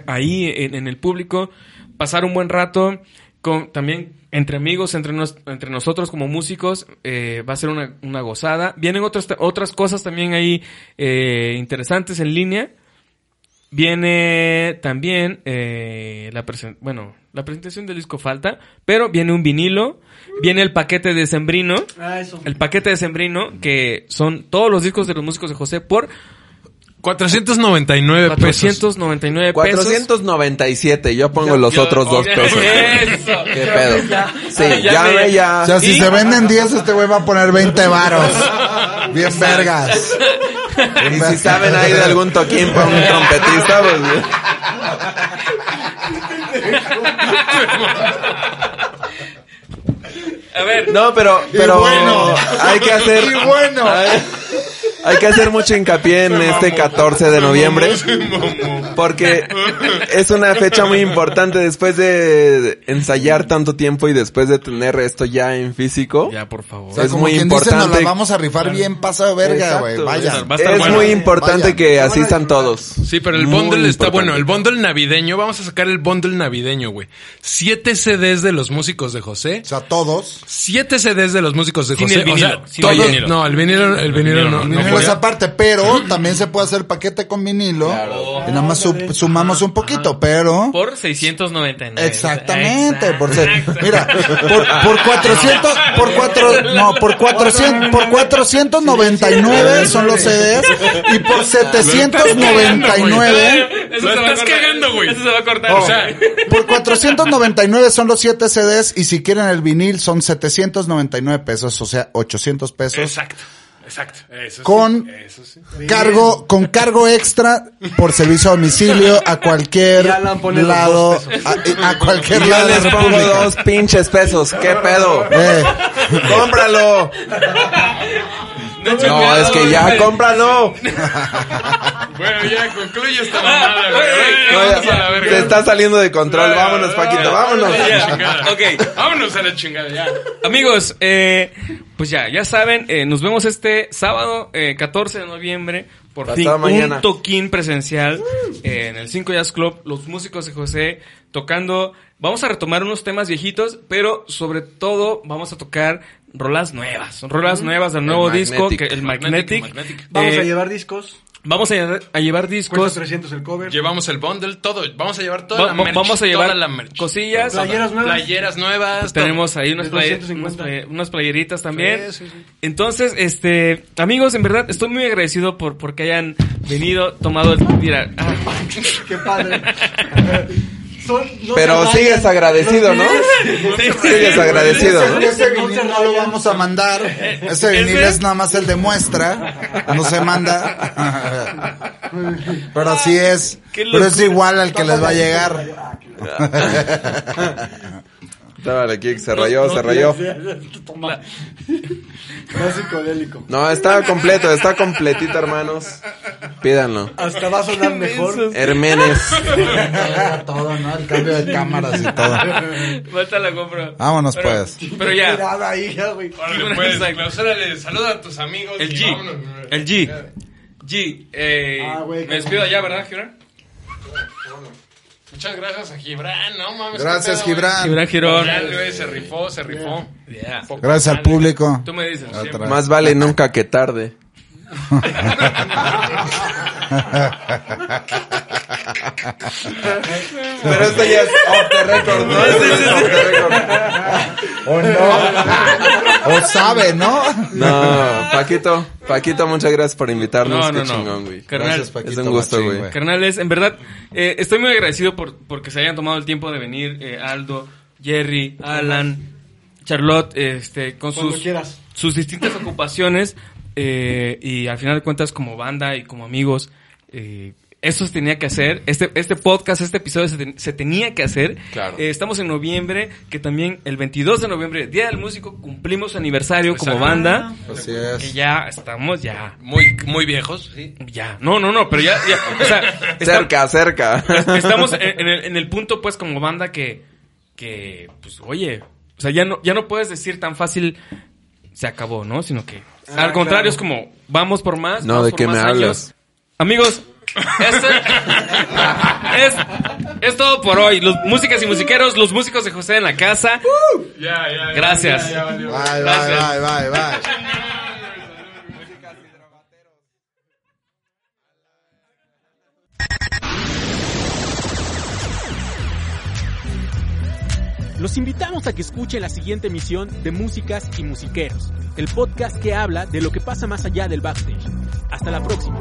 ahí en, en el público, pasar un buen rato con también entre amigos, entre nos- entre nosotros como músicos, eh, va a ser una, una gozada. Vienen otras otras cosas también ahí eh, interesantes en línea. Viene también eh, la presen- bueno, la presentación del disco falta, pero viene un vinilo, viene el paquete de Sembrino, Ah, eso. el paquete de Sembrino, que son todos los discos de los músicos de José por 499 pesos. 499 pesos. 497, yo pongo los Yo- otros dos Eso. pesos. ¿Qué pedo? Sí, Ya me- ya. O sea, si ¿Y? se venden 10, este güey va a poner 20 varos. Bien vergas. Y si saben ahí de algún toquín para un trompetista, pues... A ver, No, pero, pero bueno. hay que hacer... Y bueno. Hay, que hacer mucho hincapié en este 14 de noviembre. Porque es una fecha muy importante después de ensayar tanto tiempo y después de tener esto ya en físico. ya por favor. O sea, Es como muy quien dice, nos importante. la vamos a rifar bien pasa de verga, güey. Vaya. Es bueno. muy importante Vaya. que asistan todos. Sí, pero el Muy bundle está importante. bueno. El bundle navideño, vamos a sacar el bundle navideño, güey. Siete CDs de los músicos de José. O sea, todos. Siete CDs de los músicos de Sin José. el vinilo, o sea, sin todos- el vinilo. No, el vinilo, el vinilo no. no, Vinilo aparte, pero también se puede hacer paquete con vinilo. Y nada más su- sumamos un poquito, pero... Por 699. Exactamente, por ser, Exacto. mira, por, por 400, por cuatro, no, por 400, por 499 son los CDs y por 799, Eso Lo se va a estás cortar. cagando, güey. Eso se va a cortar. oh, O sea, [laughs] por 499 son los 7 CDs y si quieren el vinil son 799 pesos, o sea, 800 pesos. Exacto, exacto. Eso sí, Con eso sí. cargo, con cargo extra por servicio a domicilio a [laughs] cualquier lado, a, a cualquier Y yo lado de la les pongo dos pinches pesos. ¿Qué pedo? Eh. [laughs] ¡Cómpralo! No, es que ya, cómpralo. [laughs] Bueno, ya concluye esta mamada, güey. No, Ay, ya, vamos a la verga. se está saliendo de control. Vámonos, Paquito, vámonos. Ok. Vámonos a la chingada, ya. Amigos, eh, pues ya, ya saben, eh, nos vemos este sábado eh, 14 de noviembre. Por Hasta fin, mañana. un toquín presencial eh, en el 5 Jazz Club. Los músicos de José tocando. Vamos a retomar unos temas viejitos, pero sobre todo vamos a tocar rolas nuevas. Rolas nuevas del nuevo disco, Magnetic. que el Magnetic. Magnetic. Vamos Eh, a llevar discos. Vamos a, llevar- a llevar Cuesta discos. 300 el cover. Llevamos el bundle, todo. Vamos a llevar toda Va- la va- merch. vamos a llevar toda la merch. cosillas. Playeras nuevas. Playeras nuevas. Tenemos ahí unas, De playe- 250. unas playe- unas playeritas también. Sí, sí, sí. Entonces, este, amigos, en verdad estoy muy agradecido por porque hayan venido, tomado el mira, ah, [laughs] Qué padre. [laughs] Son- no Pero sigues agradecido, ¿no? Sigues agradecido, ¿no? Ese vinil no lo vamos a mandar. Ese vinil es nada más el de muestra. No se manda. Pero así es. Pero es igual al que les va a llegar. Dale, aquí, se rayó, se rayó. Toma. [laughs] Más psicodélico. No, está completo, está completito, hermanos. Pídanlo. Hasta va a sonar mejor. Hermenes. todo, ¿no? El cambio de cámaras y todo. [laughs] falta la compra. Vámonos, Pero- pues. Pero ya, Mirada ahí, ya, güey. Órale, pues, clausúrale, saluda a tus amigos. el G, vámonos. el G, G, eh, Ah, güey, me despido allá, ¿verdad, Gibran? Muchas gracias a Gibran, no mames. Gracias, pedo, Gibran. Gibran Girón. Ya, güey, se rifó, se rifó. Yeah. Gracias al público. Tú me dices. Más vale nunca que tarde. [laughs] [laughs] [laughs] Pero esto ya es off the record, ¿no? Off the record. O no. O sabe, ¿no? No, Paquito, Paquito, muchas gracias por invitarnos. No, no, Qué no. chingón, güey. Carnal, Gracias, Paquito. es un gusto, machín, güey. Carnales, en verdad, eh, estoy muy agradecido por porque se hayan tomado el tiempo de venir eh, Aldo, Jerry, Alan, Charlotte, este, con Cuando sus, quieras. sus distintas ocupaciones eh, y al final de cuentas como banda y como amigos, eh, eso se tenía que hacer. Este, este podcast, este episodio se, ten- se tenía que hacer. Claro. Eh, estamos en noviembre, que también el 22 de noviembre, Día del Músico, cumplimos aniversario como banda. Así Que es. ya estamos, ya, Muy, muy viejos, sí. ya. No, no, no, pero ya, ya, o sea, [laughs] está- Cerca, cerca. estamos en, en el, en el punto, pues, como banda que, que, pues, oye, o sea, ya no, ya no puedes decir tan fácil se acabó, ¿no? Sino que, Ah, al contrario, claro. es como, vamos por más. No, vamos ¿de por qué más me años. hablas? Amigos, este es, es todo por hoy. Los músicas y musiqueros, los músicos de José en la casa. Gracias. Bye, bye, Gracias. bye, bye, bye. Los invitamos a que escuchen la siguiente emisión de Músicas y Musiqueros, el podcast que habla de lo que pasa más allá del backstage. Hasta la próxima.